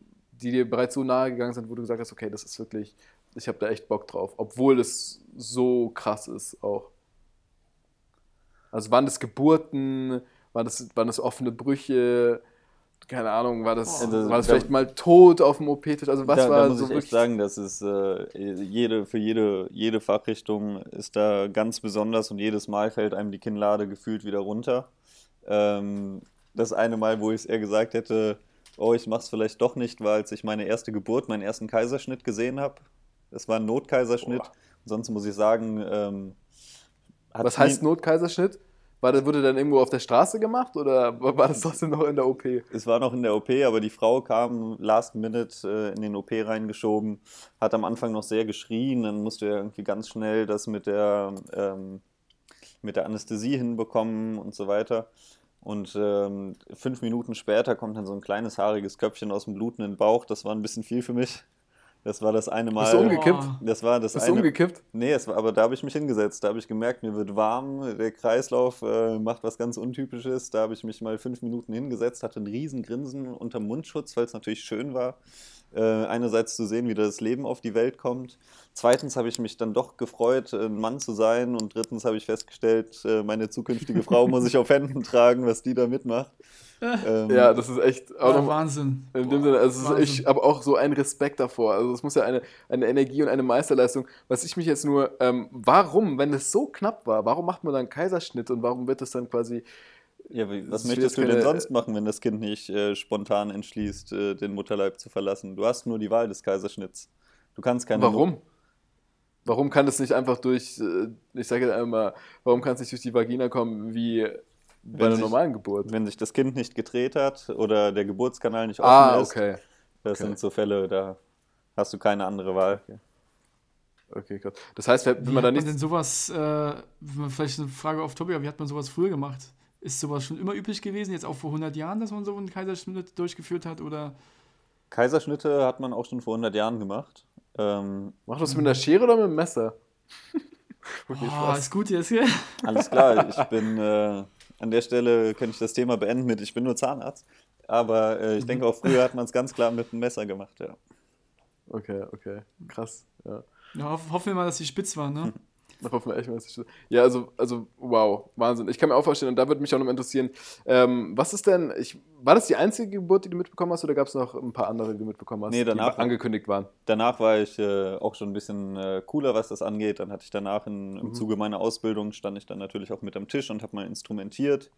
[SPEAKER 2] die dir bereits so nahe gegangen sind, wo du gesagt hast, okay, das ist wirklich, ich habe da echt Bock drauf, obwohl es so krass ist auch. Also waren das Geburten, waren das, waren das offene Brüche, keine Ahnung, war das,
[SPEAKER 4] Oh.
[SPEAKER 2] war das
[SPEAKER 4] Da-
[SPEAKER 2] vielleicht mal tot auf dem OP-Tisch? Also was
[SPEAKER 4] da,
[SPEAKER 2] war
[SPEAKER 4] da muss
[SPEAKER 2] so
[SPEAKER 4] ich
[SPEAKER 2] wirklich...
[SPEAKER 4] sagen, dass es äh, jede, für jede, jede Fachrichtung ist da ganz besonders und jedes Mal fällt einem die Kinnlade gefühlt wieder runter. Ähm, das eine Mal, wo ich es eher gesagt hätte, oh, ich mach's vielleicht doch nicht, war, als ich meine erste Geburt, meinen ersten Kaiserschnitt gesehen habe. Das war ein Notkaiserschnitt.
[SPEAKER 2] Boah.
[SPEAKER 4] Sonst muss ich sagen, ähm,
[SPEAKER 2] Was heißt Notkaiserschnitt? War der, wurde dann irgendwo auf der Straße gemacht oder war das trotzdem noch in der OP?
[SPEAKER 4] Es war noch in der OP, aber die Frau kam last minute äh, in den OP reingeschoben, hat am Anfang noch sehr geschrien, dann musste er irgendwie ganz schnell das mit der, ähm, mit der Anästhesie hinbekommen und so weiter. Und ähm, fünf Minuten später kommt dann so ein kleines haariges Köpfchen aus dem blutenden Bauch. Das war ein bisschen viel für mich. Das war das eine Mal.
[SPEAKER 2] Bist du umgekippt?
[SPEAKER 3] Oh.
[SPEAKER 4] Das war das
[SPEAKER 2] Bist du
[SPEAKER 4] eine.
[SPEAKER 2] umgekippt?
[SPEAKER 4] Nee, es war, aber da habe ich mich hingesetzt. Da habe ich gemerkt, mir wird warm, der Kreislauf äh, macht was ganz Untypisches. Da habe ich mich mal fünf Minuten hingesetzt, hatte ein riesen Grinsen unterm Mundschutz, weil es natürlich schön war. Äh, einerseits zu sehen, wie das Leben auf die Welt kommt. Zweitens habe ich mich dann doch gefreut, ein Mann zu sein. Und drittens habe ich festgestellt, äh, meine zukünftige Frau <laughs> muss ich auf Händen tragen, was die da mitmacht. <laughs> Ähm,
[SPEAKER 2] Ja, das ist echt auch noch
[SPEAKER 3] Wahnsinn.
[SPEAKER 2] In dem
[SPEAKER 3] Boah,
[SPEAKER 2] Sinne, also es ist,
[SPEAKER 3] Wahnsinn.
[SPEAKER 2] ich habe auch so einen Respekt davor. Also es muss ja eine, eine Energie und eine Meisterleistung. Was ich mich jetzt nur, ähm, warum, wenn es so knapp war, warum macht man dann einen Kaiserschnitt und warum wird das dann quasi,
[SPEAKER 4] Ja, wie, was möchtest du denn sonst machen, wenn das Kind nicht äh, spontan entschließt, äh, den Mutterleib zu verlassen? Du hast nur die Wahl des Kaiserschnitts. Du kannst keine.
[SPEAKER 2] warum? Warum kann es nicht einfach durch, äh, ich sage jetzt einmal, warum kann es nicht durch die Vagina kommen wie bei
[SPEAKER 4] Wenn
[SPEAKER 2] einer
[SPEAKER 4] sich-
[SPEAKER 2] normalen Geburt?
[SPEAKER 4] Wenn sich das Kind nicht gedreht hat oder der Geburtskanal nicht offen
[SPEAKER 2] Ah,
[SPEAKER 4] ist,
[SPEAKER 2] okay.
[SPEAKER 4] das
[SPEAKER 2] okay.
[SPEAKER 4] sind so Fälle, da hast du keine andere Wahl.
[SPEAKER 2] Okay, krass. Das heißt, wenn
[SPEAKER 3] Wie
[SPEAKER 2] man
[SPEAKER 3] hat
[SPEAKER 2] da
[SPEAKER 3] man
[SPEAKER 2] nicht.
[SPEAKER 3] denn sowas, äh, vielleicht eine Frage auf Topic, aber wie hat man sowas früher gemacht? Ist sowas schon immer üblich gewesen, jetzt auch vor 100 Jahren, dass man so einen Kaiserschnitt durchgeführt hat? Oder
[SPEAKER 4] Kaiserschnitte hat man auch schon vor 100 Jahren gemacht. Ähm,
[SPEAKER 2] Machst du das mit einer Schere oder mit einem Messer? <laughs> Okay,
[SPEAKER 3] oh, ist gut jetzt, gell? <laughs>
[SPEAKER 4] alles klar, ich <laughs> bin äh, an der Stelle, könnte ich das Thema beenden mit, ich bin nur Zahnarzt. Aber äh, ich denke auch früher hat man es ganz klar mit einem Messer gemacht, ja.
[SPEAKER 2] Okay, okay. Krass. Ja.
[SPEAKER 3] Ja, hoff, hoffen wir mal, dass die spitz waren, ne? <laughs>
[SPEAKER 2] Mal, dass ich- Ja, also, also, wow, Wahnsinn. Ich kann mir auch vorstellen, und da würde mich auch noch interessieren, ähm, was ist denn, ich, war das die einzige Geburt, die du mitbekommen hast, oder gab es noch ein paar andere, die du mitbekommen hast,
[SPEAKER 4] Nee, danach-
[SPEAKER 2] die angekündigt waren?
[SPEAKER 4] Danach war ich äh, auch schon ein bisschen äh, cooler, was das angeht. Dann hatte ich danach in, im Zuge meiner Ausbildung, stand ich dann natürlich auch mit am Tisch und habe mal instrumentiert.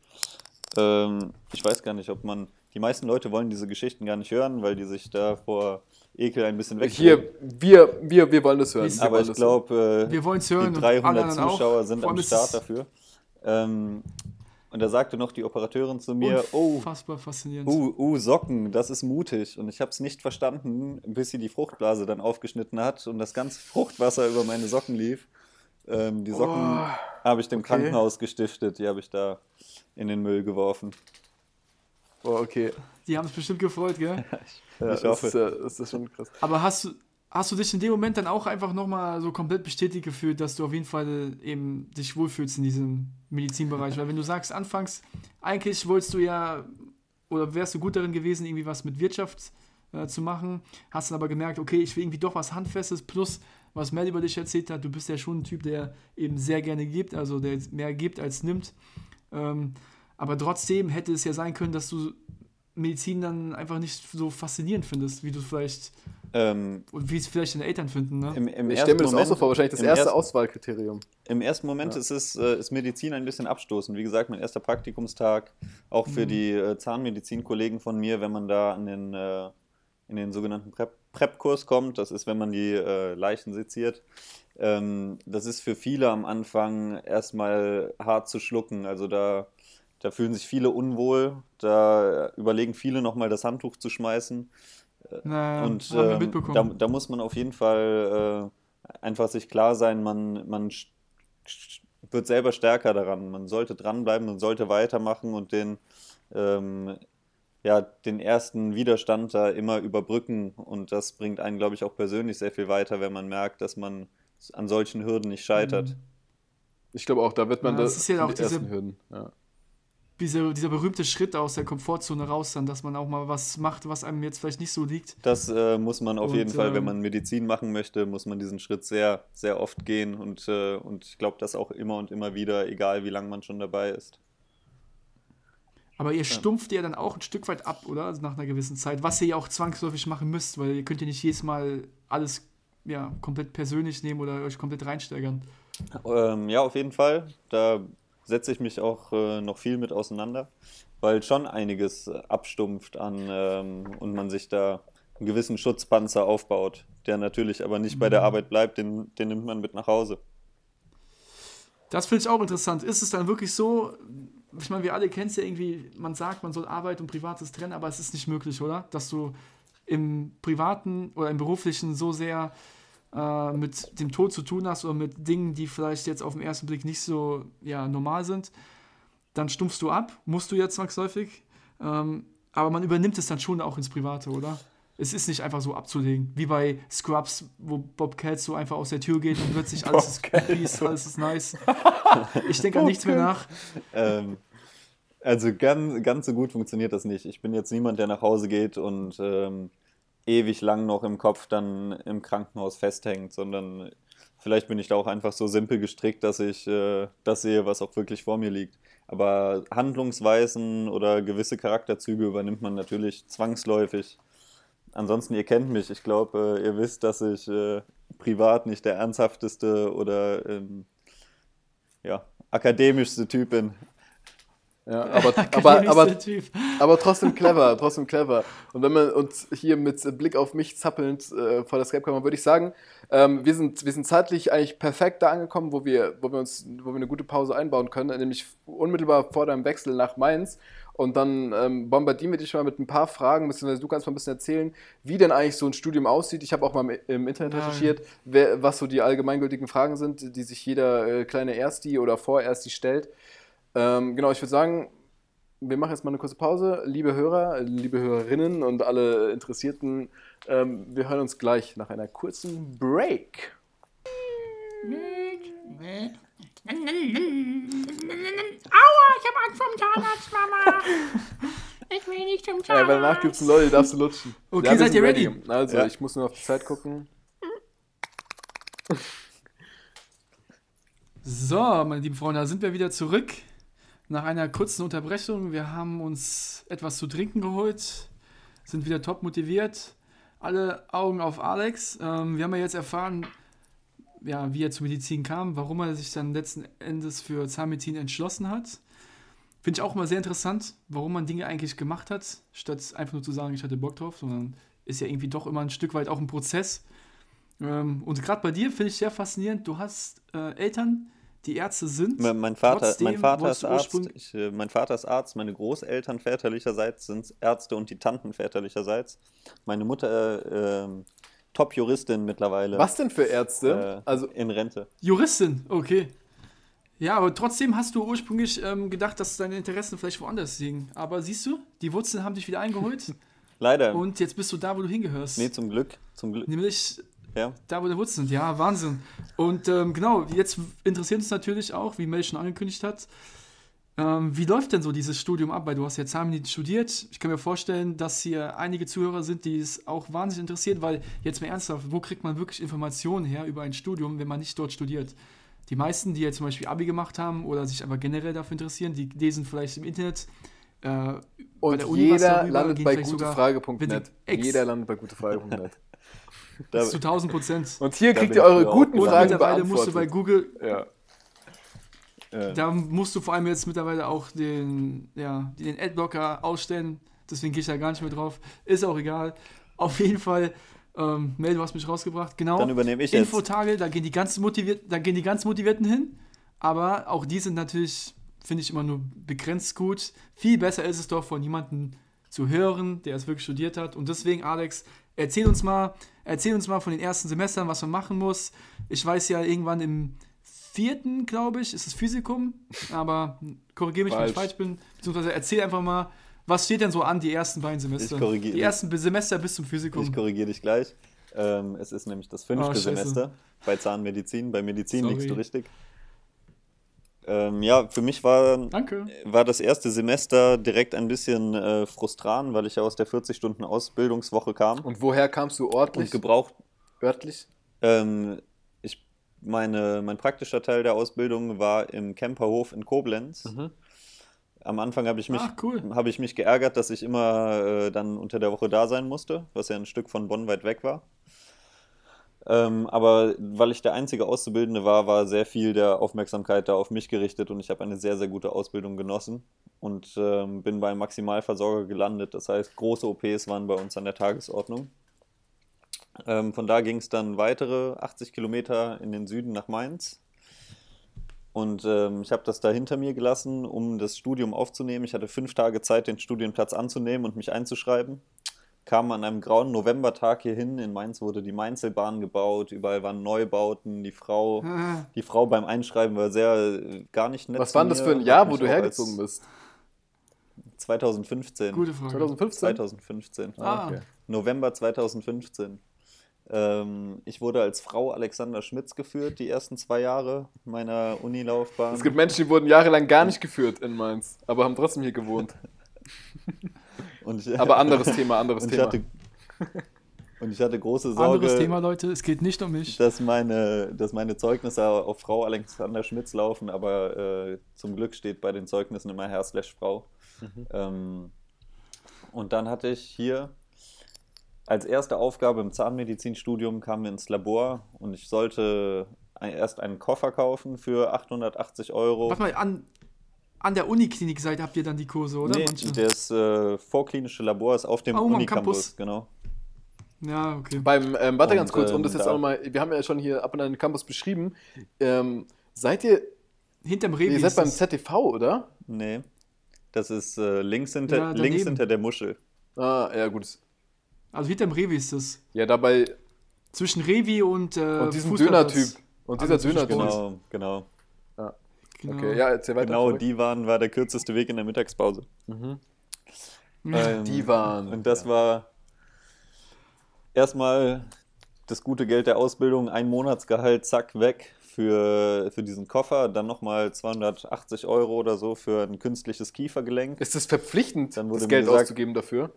[SPEAKER 4] Ähm, ich weiß gar nicht, ob man, die meisten Leute wollen diese Geschichten gar nicht hören, weil die sich da vor Ekel ein bisschen weg.
[SPEAKER 2] Hier, wir, wir, wir wollen das hören.
[SPEAKER 3] Wir
[SPEAKER 4] Aber ich glaube, äh,
[SPEAKER 3] Wir wollen es hören.
[SPEAKER 4] die
[SPEAKER 3] und alle
[SPEAKER 4] 300
[SPEAKER 3] anderen auch.
[SPEAKER 4] Zuschauer sind am Start dafür. Ähm, und da sagte noch die Operateurin zu mir, oh,
[SPEAKER 3] Unfassbar faszinierend.
[SPEAKER 4] Uh, uh, Socken, das ist mutig. Und ich habe es nicht verstanden, bis sie die Fruchtblase dann aufgeschnitten hat und das ganze Fruchtwasser über meine Socken lief. Ähm, die Socken
[SPEAKER 2] Oh,
[SPEAKER 4] habe ich dem
[SPEAKER 2] okay.
[SPEAKER 4] Krankenhaus gestiftet, die habe ich da in den Müll geworfen.
[SPEAKER 2] Oh, okay.
[SPEAKER 3] Die haben es bestimmt gefreut, gell? <laughs>
[SPEAKER 2] Ja,
[SPEAKER 4] Ich hoffe.
[SPEAKER 2] Ist, das ist schon krass.
[SPEAKER 3] Aber hast du, hast du dich in dem Moment dann auch einfach nochmal so komplett bestätigt gefühlt, dass du auf jeden Fall eben dich wohlfühlst in diesem Medizinbereich? Weil wenn du sagst, anfangs, eigentlich wolltest du ja, oder wärst du gut darin gewesen, irgendwie was mit Wirtschaft äh, zu machen, hast dann aber gemerkt, okay, ich will irgendwie doch was Handfestes, plus was Mel über dich erzählt hat, du bist ja schon ein Typ, der eben sehr gerne gibt, also der mehr gibt als nimmt. Ähm, aber trotzdem hätte es ja sein können, dass du Medizin dann einfach nicht so faszinierend findest, wie du es vielleicht
[SPEAKER 4] Ähm,
[SPEAKER 3] und wie es vielleicht deine Eltern finden, ne?
[SPEAKER 4] im, im
[SPEAKER 2] Ich
[SPEAKER 4] ersten
[SPEAKER 2] stelle mir das auch
[SPEAKER 4] Moment,
[SPEAKER 2] so vor, wahrscheinlich das erste
[SPEAKER 4] ersten-
[SPEAKER 2] Auswahlkriterium.
[SPEAKER 4] Im ersten Moment
[SPEAKER 2] Ja.
[SPEAKER 4] ist es äh, ist Medizin ein bisschen abstoßend. Wie gesagt, mein erster Praktikumstag, auch für
[SPEAKER 3] Mhm.
[SPEAKER 4] die äh, Zahnmedizin-Kollegen von mir, wenn man da an den, äh, in den sogenannten Prep- Prep-Kurs kommt, das ist, wenn man die äh, Leichen seziert. Ähm, das ist für viele am Anfang erstmal hart zu schlucken. Also da, da fühlen sich viele unwohl, da überlegen viele nochmal das Handtuch zu schmeißen.
[SPEAKER 3] Na,
[SPEAKER 4] Und
[SPEAKER 3] haben wir
[SPEAKER 4] ähm, da, da muss man auf jeden Fall äh, einfach sich klar sein, man, man wird selber stärker daran. Man sollte dranbleiben, man sollte weitermachen und den, ähm, ja, den ersten Widerstand da immer überbrücken. Und das bringt einen, glaube ich, auch persönlich sehr viel weiter, wenn man merkt, dass man an solchen Hürden nicht scheitert.
[SPEAKER 3] Mhm.
[SPEAKER 2] Ich glaube auch, da wird man
[SPEAKER 3] Ja,
[SPEAKER 2] das,
[SPEAKER 3] das ist ja auch
[SPEAKER 2] die
[SPEAKER 3] diese-
[SPEAKER 2] ersten Hürden. Ja.
[SPEAKER 3] diese, dieser berühmte Schritt aus der Komfortzone raus, dann, dass man auch mal was macht, was einem jetzt vielleicht nicht so liegt.
[SPEAKER 4] Das äh, muss man auf
[SPEAKER 3] Und,
[SPEAKER 4] jeden Fall, wenn
[SPEAKER 3] ähm,
[SPEAKER 4] man Medizin machen möchte, muss man diesen Schritt sehr, sehr oft gehen und, äh, und ich glaube, das auch immer und immer wieder, egal wie lange man schon dabei ist.
[SPEAKER 3] Aber ihr stumpft ja dann auch ein Stück weit ab, oder? Also nach einer gewissen Zeit, was ihr ja auch zwangsläufig machen müsst, weil ihr könnt ja nicht jedes Mal alles ja, komplett persönlich nehmen oder euch komplett reinsteigern.
[SPEAKER 4] Ähm, ja, auf jeden Fall. Da setze ich mich auch äh, noch viel mit auseinander, weil schon einiges äh, abstumpft an ähm, und man sich da einen gewissen Schutzpanzer aufbaut, der natürlich aber nicht bei der Arbeit bleibt, den, den nimmt man mit nach Hause.
[SPEAKER 3] Das finde ich auch interessant. Ist es dann wirklich so, ich meine, wir alle kennen es ja irgendwie, man sagt, man soll Arbeit und Privates trennen, aber es ist nicht möglich, oder? Dass du im Privaten oder im Beruflichen so sehr äh, mit dem Tod zu tun hast oder mit Dingen, die vielleicht jetzt auf den ersten Blick nicht so ja, normal sind, dann stumpfst du ab, musst du jetzt zwangsläufig. Ähm, aber man übernimmt es dann schon auch ins Private, oder? Es ist nicht einfach so abzulegen, wie bei Scrubs, wo Bob Kelso so einfach aus der Tür geht und plötzlich <laughs> alles ist peace, alles ist nice. <laughs> Ich denke an nichts mehr nach.
[SPEAKER 4] Ähm, also ganz, ganz so gut funktioniert das nicht. Ich bin jetzt niemand, der nach Hause geht und ähm, ewig lang noch im Kopf dann im Krankenhaus festhängt, sondern vielleicht bin ich da auch einfach so simpel gestrickt, dass ich äh, das sehe, was auch wirklich vor mir liegt. Aber Handlungsweisen oder gewisse Charakterzüge übernimmt man natürlich zwangsläufig. Ansonsten, ihr kennt mich. Ich glaube, äh, ihr wisst, dass ich äh, privat nicht der ernsthafteste oder ähm, ja, akademischste Typ bin.
[SPEAKER 2] Ja, aber, <laughs> aber, aber, aber trotzdem clever, trotzdem clever. Und wenn man uns hier mit Blick auf mich zappelnd äh, vor das Skype-Kamera, würde ich sagen, ähm, wir, sind, wir sind zeitlich eigentlich perfekt da angekommen, wo wir, wo wir uns, wo wir eine gute Pause einbauen können, nämlich unmittelbar vor deinem Wechsel nach Mainz. Und dann ähm, bombardieren wir dich mal mit ein paar Fragen, beziehungsweise du kannst mal ein bisschen erzählen, wie denn eigentlich so ein Studium aussieht. Ich habe auch mal im, Internet
[SPEAKER 3] Ja.
[SPEAKER 2] recherchiert, wer, was so die allgemeingültigen Fragen sind, die sich jeder äh, kleine Ersti oder Vorersti stellt. Ähm, genau, ich würde sagen, wir machen jetzt mal eine kurze Pause. Liebe Hörer, liebe Hörerinnen und alle Interessierten, ähm, wir hören uns gleich nach einer kurzen Break.
[SPEAKER 1] Aua, ich habe Angst vom Zahnarzt, Mama. <laughs> Ich will nicht zum
[SPEAKER 2] Ja, weil danach
[SPEAKER 1] Zahnarzt.
[SPEAKER 2] gibt es einen Lolli, darfst du lutschen.
[SPEAKER 3] Okay,
[SPEAKER 2] wir
[SPEAKER 3] seid ihr ready?
[SPEAKER 2] Also,
[SPEAKER 4] Ja.
[SPEAKER 2] ich muss nur auf die Zeit gucken.
[SPEAKER 3] So, meine lieben Freunde, da sind wir wieder zurück. Nach einer kurzen Unterbrechung. Wir haben uns etwas zu trinken geholt, sind wieder top motiviert. Alle Augen auf Alex. Ähm, wir haben ja jetzt erfahren, ja, wie er zur Medizin kam, warum er sich dann letzten Endes für Zahnmedizin entschlossen hat. Finde ich auch mal sehr interessant, warum man Dinge eigentlich gemacht hat, statt einfach nur zu sagen, ich hatte Bock drauf, sondern ist ja irgendwie doch immer ein Stück weit auch ein Prozess. Ähm, und gerade bei dir finde ich sehr faszinierend, du hast äh, Eltern, die Ärzte sind.
[SPEAKER 4] Mein, mein Vater,
[SPEAKER 3] Trotzdem
[SPEAKER 4] mein Vater ist
[SPEAKER 3] du
[SPEAKER 4] Arzt.
[SPEAKER 3] ursprünglich-
[SPEAKER 4] Ich, äh, mein Vater ist Arzt, meine Großeltern väterlicherseits sind Ärzte und die Tanten väterlicherseits. Meine Mutter äh, ähm, Top-Juristin mittlerweile.
[SPEAKER 2] Was denn für Ärzte?
[SPEAKER 4] Äh,
[SPEAKER 2] also,
[SPEAKER 4] in Rente.
[SPEAKER 3] Juristin, okay. Ja, aber trotzdem hast du ursprünglich ähm, gedacht, dass deine Interessen vielleicht woanders liegen. Aber siehst du, die Wurzeln haben dich wieder eingeholt <laughs>
[SPEAKER 4] Leider.
[SPEAKER 3] und jetzt bist du da, wo du hingehörst.
[SPEAKER 4] nee, zum Glück. Zum Glück.
[SPEAKER 3] Nämlich
[SPEAKER 4] Ja.
[SPEAKER 3] da, wo die Wurzeln sind. Ja, Wahnsinn. Und ähm, genau, jetzt interessiert uns natürlich auch, wie Mel schon angekündigt hat, ähm, wie läuft denn so dieses Studium ab? Weil du hast ja Zahnmedizin studiert. Ich kann mir vorstellen, dass hier einige Zuhörer sind, die es auch wahnsinnig interessiert, weil jetzt mal ernsthaft, wo kriegt man wirklich Informationen her über ein Studium, wenn man nicht dort studiert? Die meisten, die jetzt zum Beispiel Abi gemacht haben oder sich aber generell dafür interessieren, die lesen vielleicht im Internet. Äh, bei
[SPEAKER 2] und
[SPEAKER 3] der
[SPEAKER 2] jeder
[SPEAKER 3] darüber,
[SPEAKER 2] landet bei
[SPEAKER 3] sogar
[SPEAKER 2] gutefrage.net.
[SPEAKER 3] mit dem Ex.
[SPEAKER 2] Jeder landet bei gutefrage.net. <laughs>
[SPEAKER 4] Da,
[SPEAKER 3] zu 1000 Prozent.
[SPEAKER 2] Und hier kriegt ihr eure guten
[SPEAKER 3] Und
[SPEAKER 2] Fragen
[SPEAKER 3] mittlerweile musst du bei. Google
[SPEAKER 2] Ja.
[SPEAKER 3] Da musst du vor allem jetzt mittlerweile auch den, ja, den Adblocker ausstellen. Deswegen gehe ich da gar nicht mehr drauf. Ist auch egal. Auf jeden Fall, ähm, Mel, du hast mich rausgebracht. Genau.
[SPEAKER 4] Dann übernehme ich jetzt.
[SPEAKER 3] Infotage, da gehen die ganz motiviert, da gehen die ganz Motivierten hin. Aber auch die sind natürlich, finde ich, immer nur begrenzt gut. Viel besser ist es doch von jemandem zu hören, der es wirklich studiert hat. Und deswegen, Alex, erzähl uns mal, erzähl uns mal von den ersten Semestern, was man machen muss. Ich weiß ja, irgendwann im vierten, glaube ich, ist es Physikum. Aber korrigiere mich, wenn ich
[SPEAKER 2] Falsch.
[SPEAKER 3] falsch bin. Beziehungsweise erzähl einfach mal, was steht denn so an, die ersten beiden Semester?
[SPEAKER 4] Ich korrigiere-
[SPEAKER 3] Die ersten Semester bis zum Physikum.
[SPEAKER 4] ich korrigiere dich gleich. Ähm, es ist nämlich das fünfte
[SPEAKER 3] Oh.
[SPEAKER 4] Semester bei Zahnmedizin. Bei Medizin
[SPEAKER 3] Sorry.
[SPEAKER 4] liegst du richtig. Ähm, ja, für mich war,
[SPEAKER 3] Danke.
[SPEAKER 4] war das erste Semester direkt ein bisschen äh, frustrant, weil ich ja aus der 40-Stunden-Ausbildungswoche kam
[SPEAKER 2] Und woher kamst du
[SPEAKER 4] und
[SPEAKER 2] ortlich?
[SPEAKER 4] gebraucht.
[SPEAKER 2] örtlich?
[SPEAKER 4] Ähm, ich, meine, mein praktischer Teil der Ausbildung war im Camperhof in Koblenz.
[SPEAKER 2] Mhm.
[SPEAKER 4] Am Anfang habe ich, mich-
[SPEAKER 3] Ach, cool.
[SPEAKER 4] habe ich mich geärgert, dass ich immer äh, dann unter der Woche da sein musste, was ja ein Stück von Bonn weit weg war. Ähm, aber weil ich der einzige Auszubildende war, war sehr viel der Aufmerksamkeit da auf mich gerichtet und ich habe eine sehr, sehr gute Ausbildung genossen und ähm, bin beim Maximalversorger gelandet. Das heißt, große OPs waren bei uns an der Tagesordnung. Ähm, von da ging es dann weitere 80 Kilometer in den Süden nach Mainz. Und ähm, ich habe das da hinter mir gelassen, um das Studium aufzunehmen. Ich hatte fünf Tage Zeit, den Studienplatz anzunehmen und mich einzuschreiben. Kam an einem grauen Novembertag hier hin. In Mainz wurde die Mainzelbahn gebaut, überall waren Neubauten. Die Frau,
[SPEAKER 3] Ah,
[SPEAKER 4] die Frau beim Einschreiben war sehr äh, gar nicht nett.
[SPEAKER 2] Was war denn das für ein Jahr, wo du hergezogen bist?
[SPEAKER 4] 2015.
[SPEAKER 3] gute Frage.
[SPEAKER 2] 2015?
[SPEAKER 4] 2015.
[SPEAKER 3] Ah,
[SPEAKER 2] okay.
[SPEAKER 4] November 2015. Ähm, ich wurde als Frau Alexander Schmitz geführt, die ersten zwei Jahre meiner Unilaufbahn.
[SPEAKER 2] Es gibt Menschen, die wurden jahrelang gar nicht <laughs> geführt in Mainz, aber haben trotzdem hier gewohnt. <laughs> <laughs>
[SPEAKER 4] Und ich,
[SPEAKER 2] Aber anderes Thema, anderes
[SPEAKER 4] und ich
[SPEAKER 2] Thema.
[SPEAKER 4] hatte Und ich hatte große Sorge,
[SPEAKER 3] anderes Thema, Leute. Es geht nicht um mich.
[SPEAKER 4] dass meine, dass meine Zeugnisse auf Frau Alexander Schmitz laufen, aber äh, zum Glück steht bei den Zeugnissen immer Herr slash Frau.
[SPEAKER 2] Mhm.
[SPEAKER 4] Ähm, und dann hatte ich hier als erste Aufgabe im Zahnmedizinstudium kamen wir ins Labor und ich sollte erst einen Koffer kaufen für 880 Euro.
[SPEAKER 3] Warte mal, an, an der Uniklinik seid habt ihr dann die Kurse, oder?
[SPEAKER 4] Nee,
[SPEAKER 3] Manche?
[SPEAKER 4] das äh, vorklinische Labor ist auf dem
[SPEAKER 3] am
[SPEAKER 4] Unicampus,
[SPEAKER 3] Campus.
[SPEAKER 4] genau.
[SPEAKER 3] Ja, okay.
[SPEAKER 2] Beim, ähm, warte
[SPEAKER 4] Und,
[SPEAKER 2] ganz kurz, um
[SPEAKER 4] ähm,
[SPEAKER 2] das jetzt
[SPEAKER 4] da-
[SPEAKER 2] auch nochmal, wir haben ja schon hier ab und an den Campus beschrieben. Ähm, seid ihr,
[SPEAKER 3] Hinterm Rewe
[SPEAKER 2] ihr seid
[SPEAKER 3] ist
[SPEAKER 2] beim
[SPEAKER 3] das.
[SPEAKER 2] ZTV, oder?
[SPEAKER 4] Nee, das ist äh, links, hinter,
[SPEAKER 3] Ja,
[SPEAKER 4] links hinter der Muschel.
[SPEAKER 2] Ah, ja, gut.
[SPEAKER 3] Also hinterm Rewe ist das.
[SPEAKER 2] Ja, dabei,
[SPEAKER 3] Zwischen Rewe und, äh,
[SPEAKER 2] und
[SPEAKER 3] Fußballplatz.
[SPEAKER 2] Döner-Typ. Und dieser
[SPEAKER 3] Also
[SPEAKER 2] Döner-Typ.
[SPEAKER 4] Genau, genau.
[SPEAKER 3] Genau.
[SPEAKER 2] Okay, ja, erzähl weiter.
[SPEAKER 4] Genau,
[SPEAKER 2] sorry.
[SPEAKER 4] die waren, war der kürzeste Weg in der Mittagspause.
[SPEAKER 2] Mhm.
[SPEAKER 4] Ähm,
[SPEAKER 2] Die waren.
[SPEAKER 4] Und das
[SPEAKER 2] ja.
[SPEAKER 4] war erstmal das gute Geld der Ausbildung, ein Monatsgehalt, zack, weg für, für diesen Koffer, dann nochmal 280 Euro oder so für ein künstliches Kiefergelenk.
[SPEAKER 2] Ist es verpflichtend,
[SPEAKER 4] Dann wurde
[SPEAKER 2] das Geld
[SPEAKER 4] gesagt-
[SPEAKER 2] auszugeben dafür?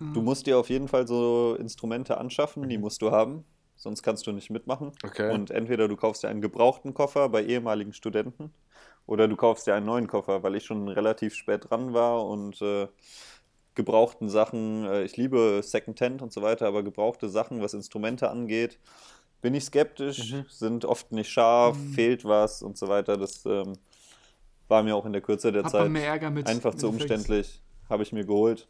[SPEAKER 4] Du musst dir auf jeden Fall so Instrumente anschaffen, die musst du haben, sonst kannst du nicht mitmachen.
[SPEAKER 2] Okay.
[SPEAKER 4] Und entweder du kaufst dir einen gebrauchten Koffer bei ehemaligen Studenten oder du kaufst dir einen neuen Koffer, weil ich schon relativ spät dran war und äh, gebrauchten Sachen, äh, ich liebe Secondhand und so weiter, aber gebrauchte Sachen, was Instrumente angeht, bin ich skeptisch,
[SPEAKER 2] Mhm.
[SPEAKER 4] sind oft nicht scharf,
[SPEAKER 3] Mhm.
[SPEAKER 4] fehlt was und so weiter. Das ähm, war mir auch in der Kürze der
[SPEAKER 3] Hat man
[SPEAKER 4] Zeit
[SPEAKER 3] mehr Ärger mit.
[SPEAKER 4] einfach zu umständlich, habe ich mir geholt.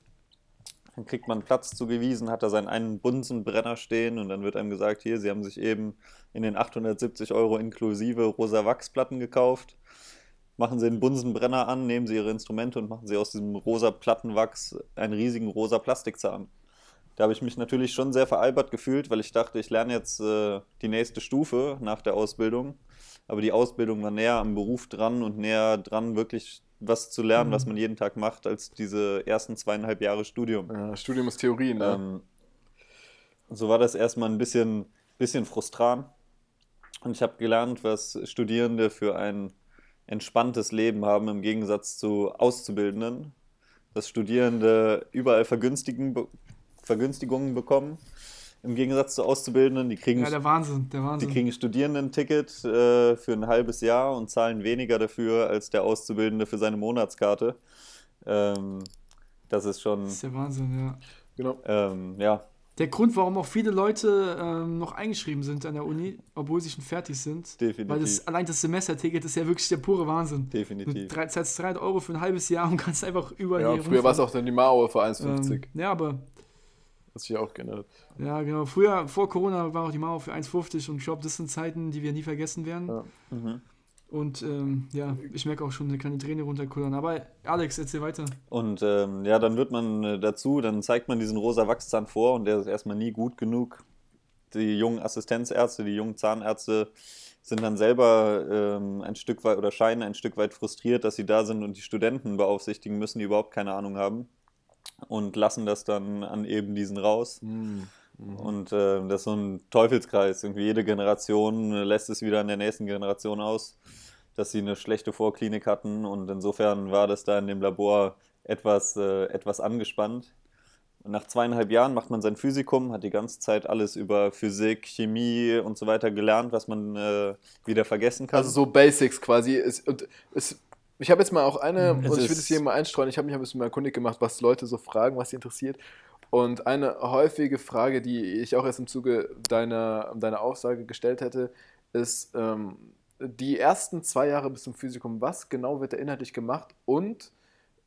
[SPEAKER 4] Dann kriegt man Platz zugewiesen, hat da seinen einen Bunsenbrenner stehen und dann wird einem gesagt, hier, Sie haben sich eben in den 870 Euro inklusive rosa Wachsplatten gekauft. Machen Sie den Bunsenbrenner an, nehmen Sie Ihre Instrumente und machen Sie aus diesem rosa Plattenwachs einen riesigen rosa Plastikzahn. Da habe ich mich natürlich schon sehr veralbert gefühlt, weil ich dachte, ich lerne jetzt äh, die nächste Stufe nach der Ausbildung. Aber die Ausbildung war näher am Beruf dran und näher dran, wirklich was zu lernen, was man jeden Tag macht, als diese ersten zweieinhalb Jahre Studium.
[SPEAKER 2] Ja, Studium ist Theorie, ne?
[SPEAKER 4] Ähm, so war das erstmal ein bisschen, bisschen frustrant. Und ich habe gelernt, was Studierende für ein entspanntes Leben haben im Gegensatz zu Auszubildenden. Dass Studierende überall Vergünstigungen bekommen. Im Gegensatz zu Auszubildenden, die kriegen
[SPEAKER 3] Ja, der Wahnsinn, der
[SPEAKER 4] die
[SPEAKER 3] Wahnsinn.
[SPEAKER 4] kriegen Studierendenticket äh, für ein halbes Jahr und zahlen weniger dafür als der Auszubildende für seine Monatskarte. Ähm, das ist schon,
[SPEAKER 3] das ist der Wahnsinn, ja.
[SPEAKER 2] genau.
[SPEAKER 4] ähm, ja,
[SPEAKER 3] Der Grund, warum auch viele Leute ähm, noch eingeschrieben sind an der Uni, obwohl sie schon fertig sind.
[SPEAKER 4] definitiv.
[SPEAKER 3] Weil das, allein das Semesterticket ist ja wirklich der pure Wahnsinn. Du
[SPEAKER 4] definitiv.
[SPEAKER 3] drei- zahlst 300 Euro für ein halbes Jahr und kannst einfach überall
[SPEAKER 2] Ja, früher war es auch dann die Mauer für 1,50.
[SPEAKER 3] Ähm, ja, aber
[SPEAKER 2] Das sich ja auch geändert.
[SPEAKER 3] Ja, genau. Früher, vor Corona, war auch die Mauer für 1,50 und ich glaube, das sind Zeiten, die wir nie vergessen werden.
[SPEAKER 2] Ja.
[SPEAKER 4] Mhm.
[SPEAKER 3] Und ähm, ja, ich merke auch schon eine kleine Träne runterkullern. Aber Alex, erzähl weiter.
[SPEAKER 4] Und ähm, ja, dann wird man äh, dazu, dann zeigt man diesen rosa Wachszahn vor und der ist erstmal nie gut genug. Die jungen Assistenzärzte, die jungen Zahnärzte sind dann selber ähm, ein Stück weit oder scheinen ein Stück weit frustriert, dass sie da sind und die Studenten beaufsichtigen müssen, die überhaupt keine Ahnung haben und lassen das dann an eben diesen raus.
[SPEAKER 2] Mhm.
[SPEAKER 4] Und äh, das ist so ein Teufelskreis. Irgendwie jede Generation lässt es wieder an der nächsten Generation aus. dass sie eine schlechte Vorklinik hatten und insofern war das da in dem Labor etwas, äh, etwas angespannt. Und nach zweieinhalb Jahren macht man sein Physikum, hat die ganze Zeit alles über Physik, Chemie und so weiter gelernt, was man äh, wieder vergessen kann.
[SPEAKER 2] Also so Basics quasi. Es, und es, ich habe jetzt mal auch eine,
[SPEAKER 3] Mhm.
[SPEAKER 4] Es
[SPEAKER 2] und ich will
[SPEAKER 4] ist-
[SPEAKER 2] das hier mal einstreuen, ich habe mich ein bisschen mal erkundigt gemacht, was Leute so fragen, was sie interessiert. Und eine häufige Frage, die ich auch erst im Zuge deiner, deiner Aussage gestellt hätte, ist ähm, die ersten zwei Jahre bis zum Physikum, was genau wird da inhaltlich gemacht und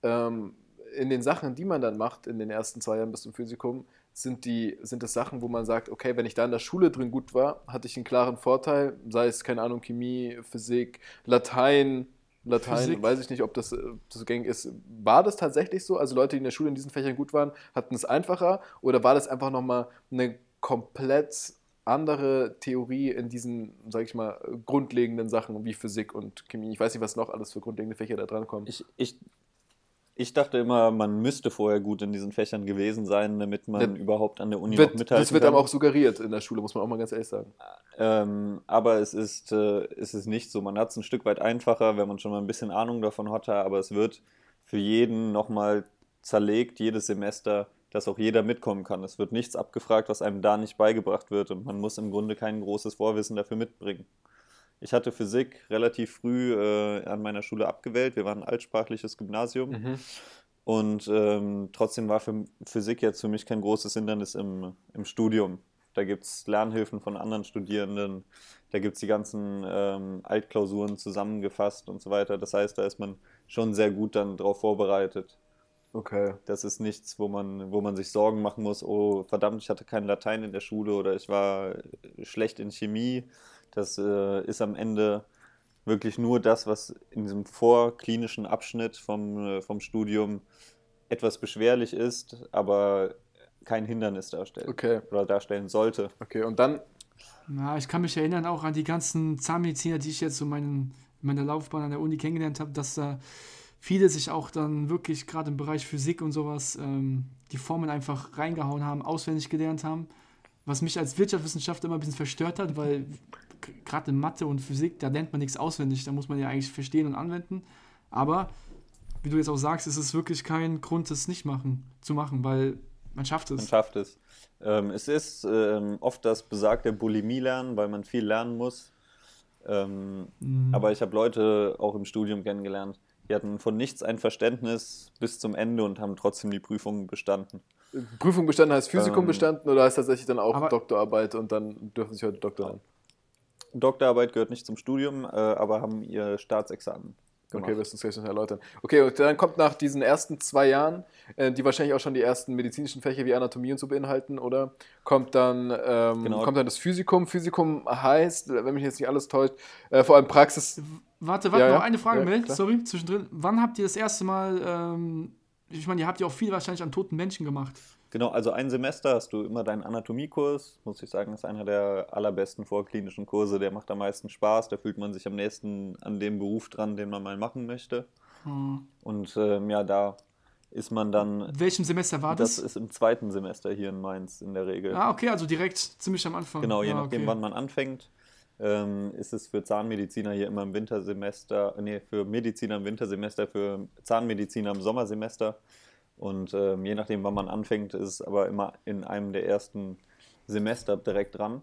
[SPEAKER 2] ähm, in den Sachen, die man dann macht in den ersten zwei Jahren bis zum Physikum, sind, die, sind es Sachen, wo man sagt, okay, wenn ich da in der Schule drin gut war, hatte ich einen klaren Vorteil, sei es, keine Ahnung, Chemie, Physik, Latein, Latein,
[SPEAKER 3] Physik.
[SPEAKER 2] weiß ich nicht, ob das äh, so gängig ist. War das tatsächlich so? Also Leute, die in der Schule in diesen Fächern gut waren, hatten es einfacher oder war das einfach nochmal eine komplett andere Theorie in diesen, sag ich mal, grundlegenden Sachen wie Physik und Chemie? Ich weiß nicht, was noch alles für grundlegende Fächer da dran kommen.
[SPEAKER 4] Ich, ich, ich dachte immer, man müsste vorher gut in diesen Fächern gewesen sein, damit man
[SPEAKER 2] Ja.
[SPEAKER 4] überhaupt an der Uni noch
[SPEAKER 2] Wird,
[SPEAKER 4] mithalten
[SPEAKER 2] das wird
[SPEAKER 4] kann.
[SPEAKER 2] aber auch suggeriert in der Schule, muss man auch mal ganz ehrlich sagen.
[SPEAKER 4] Ähm, aber es ist, äh, es ist nicht so. Man hat es ein Stück weit einfacher, wenn man schon mal ein bisschen Ahnung davon hatte, aber es wird für jeden nochmal zerlegt, jedes Semester, dass auch jeder mitkommen kann. Es wird nichts abgefragt, was einem da nicht beigebracht wird und man muss im Grunde kein großes Vorwissen dafür mitbringen. Ich hatte Physik relativ früh äh, an meiner Schule abgewählt. Wir waren ein altsprachliches Gymnasium. Und ähm, trotzdem war für Physik jetzt für mich kein großes Hindernis im, im Studium. Da gibt es Lernhilfen von anderen Studierenden, da gibt es die ganzen ähm, Altklausuren zusammengefasst und so weiter. Das heißt, da ist man schon sehr gut dann drauf vorbereitet.
[SPEAKER 2] Okay.
[SPEAKER 4] Das ist nichts, wo man, wo man sich Sorgen machen muss, oh verdammt, ich hatte kein Latein in der Schule oder ich war schlecht in Chemie. Das äh, ist am Ende wirklich nur das, was in diesem vorklinischen Abschnitt vom, äh, vom Studium etwas beschwerlich ist, aber kein Hindernis darstellt
[SPEAKER 2] Okay.
[SPEAKER 4] oder darstellen sollte.
[SPEAKER 2] Okay. Und dann,
[SPEAKER 3] Ja, ich kann mich erinnern auch an die ganzen Zahnmediziner, die ich jetzt so meinen, in meiner Laufbahn an der Uni kennengelernt habe, dass da viele sich auch dann wirklich gerade im Bereich Physik und sowas ähm, die Formeln einfach reingehauen haben, auswendig gelernt haben. Was mich als Wirtschaftswissenschaftler immer ein bisschen verstört hat, weil gerade in Mathe und Physik, da lernt man nichts auswendig, da muss man ja eigentlich verstehen und anwenden. Aber wie du jetzt auch sagst, ist es wirklich kein Grund, das nicht machen, zu machen, weil man schafft
[SPEAKER 4] Man
[SPEAKER 3] es.
[SPEAKER 4] schafft es. Ähm, es ist ähm, oft das besagte Bulimie-Lernen, weil man viel lernen muss. Ähm,
[SPEAKER 3] Mhm.
[SPEAKER 4] Aber ich habe Leute auch im Studium kennengelernt, die hatten von nichts ein Verständnis bis zum Ende und haben trotzdem die Prüfungen bestanden.
[SPEAKER 2] Prüfung bestanden heißt Physikum
[SPEAKER 4] Ähm,
[SPEAKER 2] bestanden oder heißt tatsächlich dann auch
[SPEAKER 3] aber-
[SPEAKER 2] Doktorarbeit und dann dürfen sich heute Doktor nennen?
[SPEAKER 4] Doktorarbeit gehört nicht zum Studium, äh, aber haben ihr Staatsexamen gemacht.
[SPEAKER 2] Okay, wirst du uns gleich noch erläutern. Okay, und dann kommt nach diesen ersten zwei Jahren, äh, die wahrscheinlich auch schon die ersten medizinischen Fächer wie Anatomie und so beinhalten, oder? Kommt dann, ähm,
[SPEAKER 4] Genau.
[SPEAKER 2] kommt dann das Physikum. Physikum heißt, wenn mich jetzt nicht alles täuscht, äh, vor allem Praxis.
[SPEAKER 3] Warte, warte,
[SPEAKER 2] Ja,
[SPEAKER 3] noch
[SPEAKER 2] ja.
[SPEAKER 3] eine Frage,
[SPEAKER 2] Ja,
[SPEAKER 3] Mel,
[SPEAKER 2] klar.
[SPEAKER 3] sorry, zwischendrin. Wann habt ihr das erste Mal, ähm, ich meine, ihr habt ja auch viel wahrscheinlich an toten Menschen gemacht.
[SPEAKER 4] Genau, also ein Semester hast du immer deinen Anatomiekurs, muss ich sagen, ist einer der allerbesten vorklinischen Kurse, der macht am meisten Spaß, da fühlt man sich am nächsten an dem Beruf dran, den man mal machen möchte.
[SPEAKER 3] Hm.
[SPEAKER 4] Und ähm, ja, da ist man dann,
[SPEAKER 3] In welchem Semester war
[SPEAKER 4] das
[SPEAKER 3] das?
[SPEAKER 4] ist im zweiten Semester hier in Mainz in der Regel.
[SPEAKER 3] ah, okay, also direkt ziemlich am Anfang.
[SPEAKER 4] Genau, je
[SPEAKER 3] ah,
[SPEAKER 4] nachdem,
[SPEAKER 3] okay.
[SPEAKER 4] wann man anfängt, ähm, ist es für Zahnmediziner hier immer im Wintersemester, nee, für Mediziner im Wintersemester, für Zahnmediziner im Sommersemester. Und ähm, je nachdem, wann man anfängt, ist es aber immer in einem der ersten Semester direkt dran.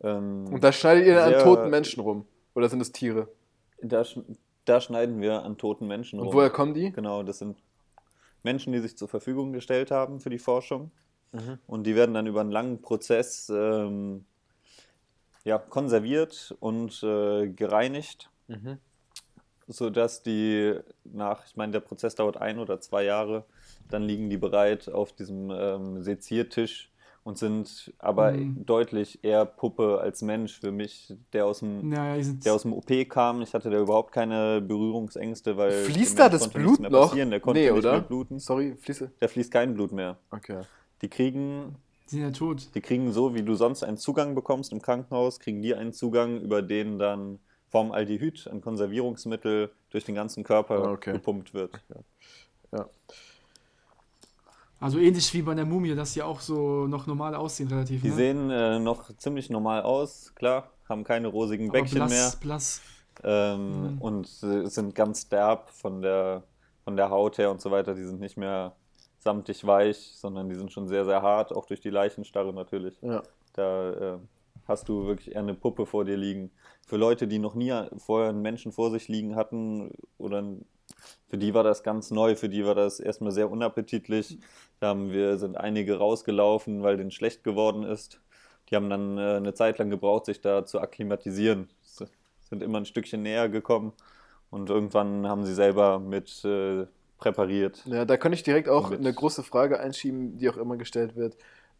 [SPEAKER 4] Ähm,
[SPEAKER 2] Und da schneidet ihr dann an toten Menschen rum. Oder sind es Tiere?
[SPEAKER 4] da, da schneiden wir an toten Menschen
[SPEAKER 2] Und
[SPEAKER 4] rum.
[SPEAKER 2] woher kommen die?
[SPEAKER 4] Genau, das sind Menschen, die sich zur Verfügung gestellt haben für die Forschung.
[SPEAKER 2] Mhm.
[SPEAKER 4] Und die werden dann über einen langen Prozess ähm, ja, konserviert und äh, gereinigt,
[SPEAKER 2] Mhm.
[SPEAKER 4] Sodass die nach, ich meine, der Prozess dauert ein oder zwei Jahre, dann liegen die bereit auf diesem ähm, Seziertisch und sind aber
[SPEAKER 3] Mhm.
[SPEAKER 4] deutlich eher Puppe als Mensch für mich, der aus dem
[SPEAKER 3] Naja,
[SPEAKER 4] der aus dem OP kam. Ich hatte da überhaupt keine Berührungsängste, weil
[SPEAKER 2] Fließt da das Blut noch?
[SPEAKER 4] Der konnte
[SPEAKER 2] Nee,
[SPEAKER 4] nicht
[SPEAKER 2] oder?
[SPEAKER 4] mehr bluten.
[SPEAKER 2] Sorry, fließe.
[SPEAKER 4] Da fließt kein Blut mehr.
[SPEAKER 2] Okay.
[SPEAKER 4] Die kriegen,
[SPEAKER 3] die sind ja tot.
[SPEAKER 4] die kriegen so, wie du sonst einen Zugang bekommst im Krankenhaus, kriegen die einen Zugang, über den dann Formaldehyd, ein Konservierungsmittel, durch den ganzen Körper
[SPEAKER 2] Ah, okay.
[SPEAKER 4] gepumpt wird.
[SPEAKER 2] Ja.
[SPEAKER 3] Also ähnlich wie bei der Mumie, dass die auch so noch normal aussehen relativ.
[SPEAKER 4] Die
[SPEAKER 3] ne?
[SPEAKER 4] sehen äh, noch ziemlich normal aus, klar, haben keine rosigen
[SPEAKER 3] Aber
[SPEAKER 4] Bäckchen
[SPEAKER 3] blass,
[SPEAKER 4] mehr.
[SPEAKER 3] blass.
[SPEAKER 4] ähm,
[SPEAKER 3] Mhm.
[SPEAKER 4] und äh, sind ganz derb von der, von der Haut her und so weiter. Die sind nicht mehr samtig weich, sondern die sind schon sehr, sehr hart, auch durch die Leichenstarre natürlich.
[SPEAKER 2] Ja.
[SPEAKER 4] Da äh, hast du wirklich eher eine Puppe vor dir liegen. Für Leute, die noch nie vorher einen Menschen vor sich liegen hatten, oder für die war das ganz neu, für die war das erstmal sehr unappetitlich. Da haben wir, sind einige rausgelaufen, weil denen schlecht geworden ist. Die haben dann äh, eine Zeit lang gebraucht, sich da zu akklimatisieren. Sind immer ein Stückchen näher gekommen und irgendwann haben sie selber mit äh, präpariert.
[SPEAKER 2] Ja, da kann ich direkt auch
[SPEAKER 4] Mit-
[SPEAKER 2] eine große Frage einschieben, die auch immer gestellt wird.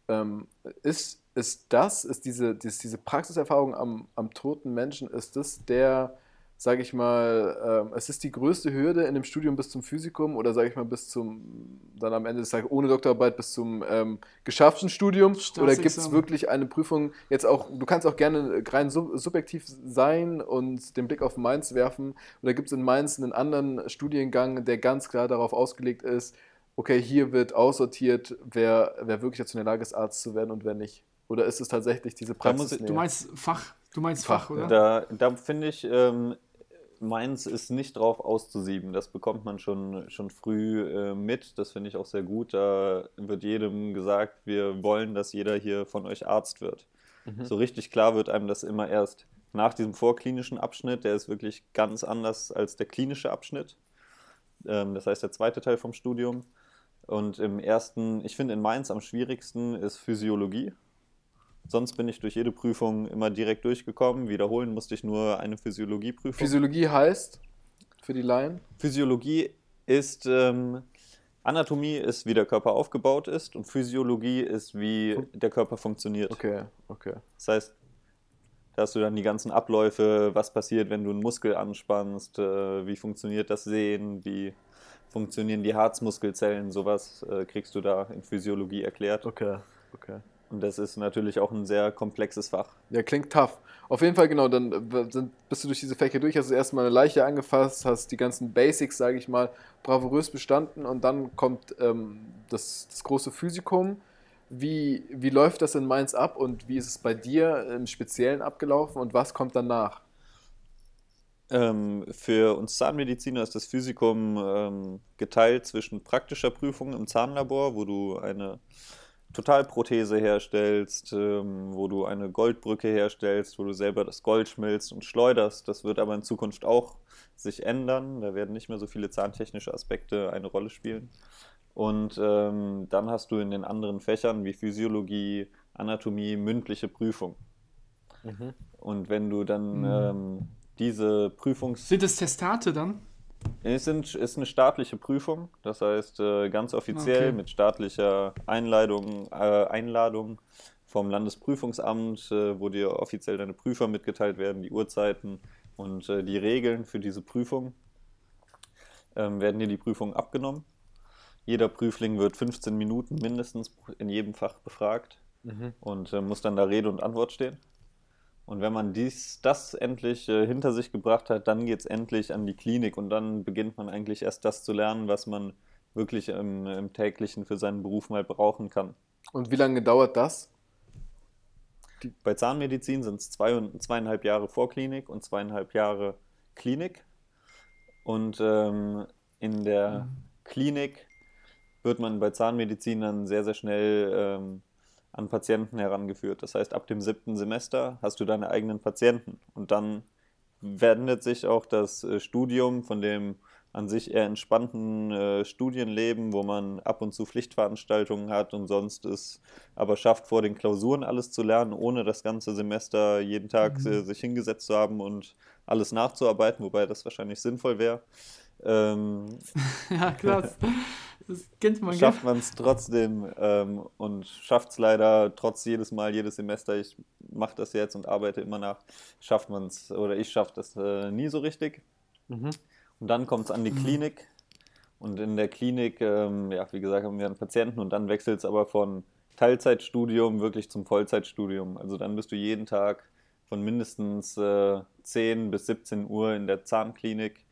[SPEAKER 2] Ähm, ist, ist das, ist diese, dies- diese Praxiserfahrung am, am toten Menschen, ist das der, sage ich mal, ähm, es ist die größte Hürde in dem Studium bis zum Physikum oder sage ich mal bis zum, dann am Ende des Tages ohne Doktorarbeit bis zum ähm, geschafften Studium? Oder gibt es wirklich eine Prüfung, jetzt auch, du kannst auch gerne rein sub subjektiv sein und den Blick auf Mainz werfen, oder gibt es in Mainz einen anderen Studiengang, der ganz klar darauf ausgelegt ist, okay, hier wird aussortiert, wer, wer wirklich dazu in der Lage ist, Arzt zu werden und wer nicht? Oder ist es tatsächlich diese Praxis?
[SPEAKER 3] Du meinst Fach, du meinst
[SPEAKER 2] Fach,
[SPEAKER 3] Fach, oder?
[SPEAKER 4] Da, da finde ich, ähm, meins ist nicht drauf auszusieben. Das bekommt man schon, schon früh äh, mit. Das finde ich auch sehr gut. Da wird jedem gesagt, wir wollen, dass jeder hier von euch Arzt wird. So richtig klar wird einem das immer erst nach diesem vorklinischen Abschnitt. Der ist wirklich ganz anders als der klinische Abschnitt. Ähm, das heißt, der zweite Teil vom Studium. Und im ersten, ich finde in Mainz am schwierigsten ist Physiologie. Sonst bin ich durch jede Prüfung immer direkt durchgekommen. Wiederholen musste ich nur eine Physiologieprüfung.
[SPEAKER 2] Physiologie heißt, für die Laien?
[SPEAKER 4] Physiologie ist, ähm, Anatomie ist, wie der Körper aufgebaut ist und Physiologie ist, wie der Körper funktioniert.
[SPEAKER 2] Okay, okay.
[SPEAKER 4] Das heißt, da hast du dann die ganzen Abläufe, was passiert, wenn du einen Muskel anspannst, äh, wie funktioniert das Sehen, wie funktionieren die Herzmuskelzellen, sowas äh, kriegst du da in Physiologie erklärt.
[SPEAKER 2] Okay, okay.
[SPEAKER 4] Und das ist natürlich auch ein sehr komplexes Fach.
[SPEAKER 2] Ja, klingt tough. Auf jeden Fall, genau, dann äh, sind, bist du durch diese Fächer durch, hast du erstmal eine Leiche angefasst, hast die ganzen Basics, sage ich mal, bravourös bestanden und dann kommt ähm, das, das große Physikum. Wie, wie läuft das in Mainz ab und wie ist es bei dir im Speziellen abgelaufen und was kommt danach?
[SPEAKER 4] Ähm, für uns Zahnmediziner ist das Physikum ähm, geteilt zwischen praktischer Prüfung im Zahnlabor, wo du eine Totalprothese herstellst, ähm, wo du eine Goldbrücke herstellst, wo du selber das Gold schmilzt und schleuderst. Das wird aber in Zukunft auch sich ändern. Da werden nicht mehr so viele zahntechnische Aspekte eine Rolle spielen. Und ähm, dann hast du in den anderen Fächern wie Physiologie, Anatomie mündliche Prüfung. Und wenn du dann ähm, diese Prüfungs...
[SPEAKER 3] Sind es Testate dann?
[SPEAKER 4] Es ist eine staatliche Prüfung, das heißt äh, ganz offiziell
[SPEAKER 3] Okay.
[SPEAKER 4] mit staatlicher Einladung, äh, Einladung vom Landesprüfungsamt, äh, wo dir offiziell deine Prüfer mitgeteilt werden, die Uhrzeiten und die Regeln für diese Prüfung. Ähm, werden dir die Prüfungen abgenommen. Jeder Prüfling wird 15 Minuten mindestens in jedem Fach befragt und äh, muss dann da Rede und Antwort stehen. Und wenn man dies, das endlich äh, hinter sich gebracht hat, dann geht es endlich an die Klinik und dann beginnt man eigentlich erst das zu lernen, was man wirklich im, im täglichen für seinen Beruf mal brauchen kann.
[SPEAKER 2] Und wie lange dauert das?
[SPEAKER 4] Bei Zahnmedizin sind es zwei, und- zweieinhalb Jahre Vorklinik und zweieinhalb Jahre Klinik. Und ähm, in der Klinik wird man bei Zahnmedizin dann sehr, sehr schnell ähm, an Patienten herangeführt. Das heißt, ab dem siebten Semester hast du deine eigenen Patienten. Und dann wendet sich auch das äh, Studium von dem an sich eher entspannten äh, Studienleben, wo man ab und zu Pflichtveranstaltungen hat und sonst es aber schafft, vor den Klausuren alles zu lernen, ohne das ganze Semester jeden Tag äh, sich hingesetzt zu haben und alles nachzuarbeiten, wobei das wahrscheinlich sinnvoll wäre. Ähm, <laughs>
[SPEAKER 3] ja, klar. <laughs> Das kennt man,
[SPEAKER 4] schafft man es trotzdem ähm, und schafft es leider trotz jedes Mal, jedes Semester, ich mache das jetzt und arbeite immer nach, schafft man es oder ich schaffe das äh, nie so richtig. Und dann kommt es an die Klinik. Und in der Klinik, ähm, ja, wie gesagt, haben wir einen Patienten und dann wechselt es aber von Teilzeitstudium wirklich zum Vollzeitstudium. Also dann bist du jeden Tag von mindestens äh, 10 bis 17 Uhr in der Zahnklinik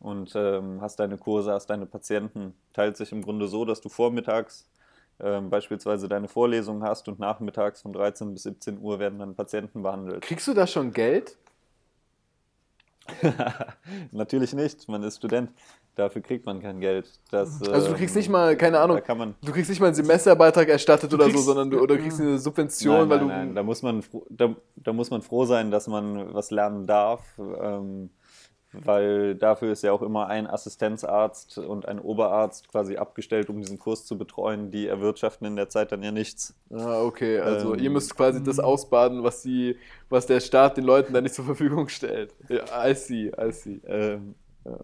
[SPEAKER 4] und ähm, hast deine Kurse, hast deine Patienten. Teilt sich im Grunde so, dass du vormittags ähm, beispielsweise deine Vorlesung hast und nachmittags von 13 bis 17 Uhr werden dann Patienten behandelt.
[SPEAKER 2] Kriegst du da schon Geld? <laughs>
[SPEAKER 4] Natürlich nicht, man ist Student. Dafür kriegt man kein Geld. Das,
[SPEAKER 2] Also du kriegst
[SPEAKER 4] ähm,
[SPEAKER 2] nicht mal, keine Ahnung,
[SPEAKER 4] Da kann man,
[SPEAKER 2] du kriegst nicht mal einen Semesterbeitrag erstattet oder so,
[SPEAKER 3] kriegst-
[SPEAKER 2] sondern du, oder kriegst eine Subvention,
[SPEAKER 4] nein,
[SPEAKER 2] weil
[SPEAKER 4] nein,
[SPEAKER 2] du.
[SPEAKER 4] nein, da muss man da, da muss man froh sein, dass man was lernen darf, ähm, weil dafür ist ja auch immer ein Assistenzarzt und ein Oberarzt quasi abgestellt, um diesen Kurs zu betreuen. Die erwirtschaften in der Zeit dann ja nichts.
[SPEAKER 2] Ah, okay, also
[SPEAKER 4] Ähm,
[SPEAKER 2] ihr müsst quasi das ausbaden, was die, was der Staat den Leuten dann nicht zur Verfügung stellt. Ja, I see, I see.
[SPEAKER 4] Ähm, ja.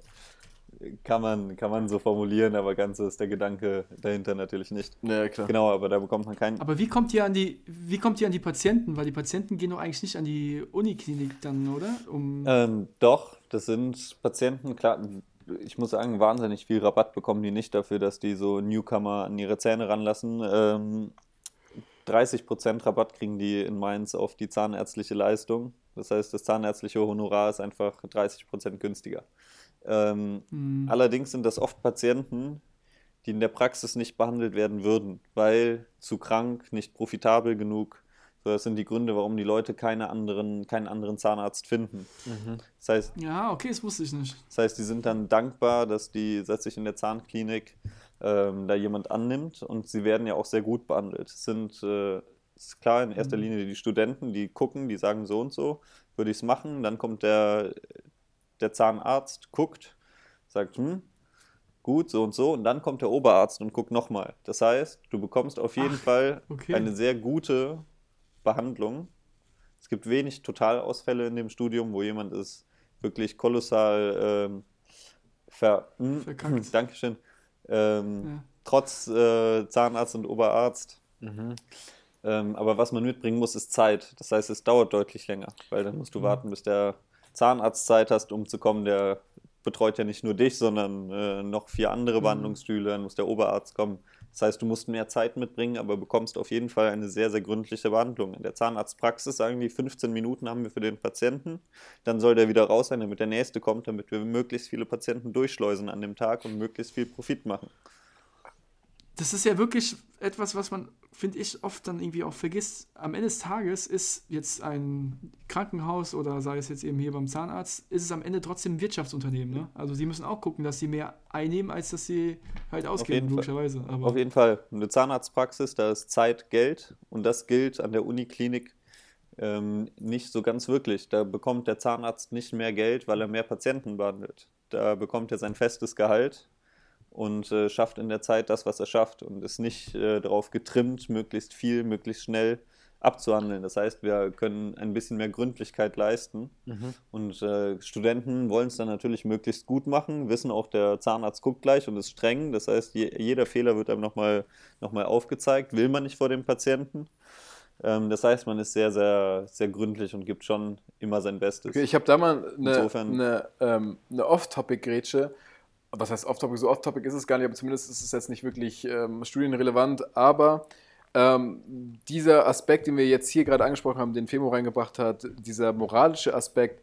[SPEAKER 4] kann, man, kann man so formulieren, aber ganz so ist der Gedanke dahinter natürlich nicht.
[SPEAKER 2] Ja, klar.
[SPEAKER 4] Genau, aber da bekommt man keinen.
[SPEAKER 3] Aber wie kommt ihr an die, wie kommt ihr an die Patienten? Weil die Patienten gehen doch eigentlich nicht an die Uniklinik dann, oder? Um,
[SPEAKER 4] Ähm, doch, das sind Patienten, klar, ich muss sagen, wahnsinnig viel Rabatt bekommen die nicht dafür, dass die so Newcomer an ihre Zähne ranlassen. Ähm, 30% Rabatt kriegen die in Mainz auf die zahnärztliche Leistung. Das heißt, das zahnärztliche Honorar ist einfach 30% günstiger. Ähm,
[SPEAKER 3] hm,
[SPEAKER 4] Allerdings sind das oft Patienten, die in der Praxis nicht behandelt werden würden, weil zu krank, nicht profitabel genug. So, das sind die Gründe, warum die Leute keine anderen, keinen anderen Zahnarzt finden. Das, heißt,
[SPEAKER 3] ja, okay, das wusste ich nicht.
[SPEAKER 4] das heißt, die sind dann dankbar, dass die dass sich in der Zahnklinik ähm, da jemand annimmt und sie werden ja auch sehr gut behandelt. Es sind äh, ist klar in erster Linie die Studenten, die gucken, die sagen so und so, würde ich es machen. Dann kommt der, der Zahnarzt, guckt, sagt, hm, gut, so und so. Und dann kommt der Oberarzt und guckt nochmal. Das heißt, du bekommst auf jeden Fall
[SPEAKER 3] okay.
[SPEAKER 4] eine sehr gute Behandlung. Es gibt wenig Totalausfälle in dem Studium, wo jemand ist wirklich kolossal ähm, ver hm,
[SPEAKER 3] Verkackt. <laughs>
[SPEAKER 4] Dankeschön. Ähm,
[SPEAKER 3] Ja.
[SPEAKER 4] Trotz äh, Zahnarzt und Oberarzt. Ähm, aber was man mitbringen muss, ist Zeit. Das heißt, es dauert deutlich länger, weil dann musst du warten, bis der Zahnarzt Zeit hast, um zu kommen. Der betreut ja nicht nur dich, sondern äh, noch vier andere Behandlungsstühle. Dann muss der Oberarzt kommen. Das heißt, du musst mehr Zeit mitbringen, aber bekommst auf jeden Fall eine sehr, sehr gründliche Behandlung. In der Zahnarztpraxis sagen die, 15 Minuten haben wir für den Patienten. Dann soll der wieder raus sein, damit der nächste kommt, damit wir möglichst viele Patienten durchschleusen an dem Tag und möglichst viel Profit machen.
[SPEAKER 3] Das ist ja wirklich etwas, was man, finde ich, oft dann irgendwie auch vergisst. Am Ende des Tages ist jetzt ein Krankenhaus oder sei es jetzt eben hier beim Zahnarzt, ist es am Ende trotzdem ein Wirtschaftsunternehmen. Ne? Also sie müssen auch gucken, dass sie mehr einnehmen, als dass sie halt ausgeben, logischerweise. Aber
[SPEAKER 4] Auf jeden Fall. Eine Zahnarztpraxis, da ist Zeit Geld und das gilt an der Uniklinik ähm, nicht so ganz wirklich. Da bekommt der Zahnarzt nicht mehr Geld, weil er mehr Patienten behandelt. Da bekommt er sein festes Gehalt und äh, schafft in der Zeit das, was er schafft und ist nicht äh, darauf getrimmt, möglichst viel, möglichst schnell abzuhandeln. Das heißt, wir können ein bisschen mehr Gründlichkeit leisten. Und äh, Studenten wollen es dann natürlich möglichst gut machen, wissen auch, der Zahnarzt guckt gleich und ist streng. Das heißt, je, jeder Fehler wird einem nochmal noch mal aufgezeigt, will man nicht vor dem Patienten. Ähm, das heißt, man ist sehr, sehr, sehr gründlich und gibt schon immer sein Bestes.
[SPEAKER 2] Okay, ich habe da mal eine,
[SPEAKER 4] Insofern-
[SPEAKER 2] eine, ähm, eine Off-Topic-Grätsche. Was heißt Off-Topic? So Off-Topic ist es gar nicht, aber zumindest ist es jetzt nicht wirklich ähm, studienrelevant. Aber ähm, dieser Aspekt, den wir jetzt hier gerade angesprochen haben, den Femo reingebracht hat, dieser moralische Aspekt,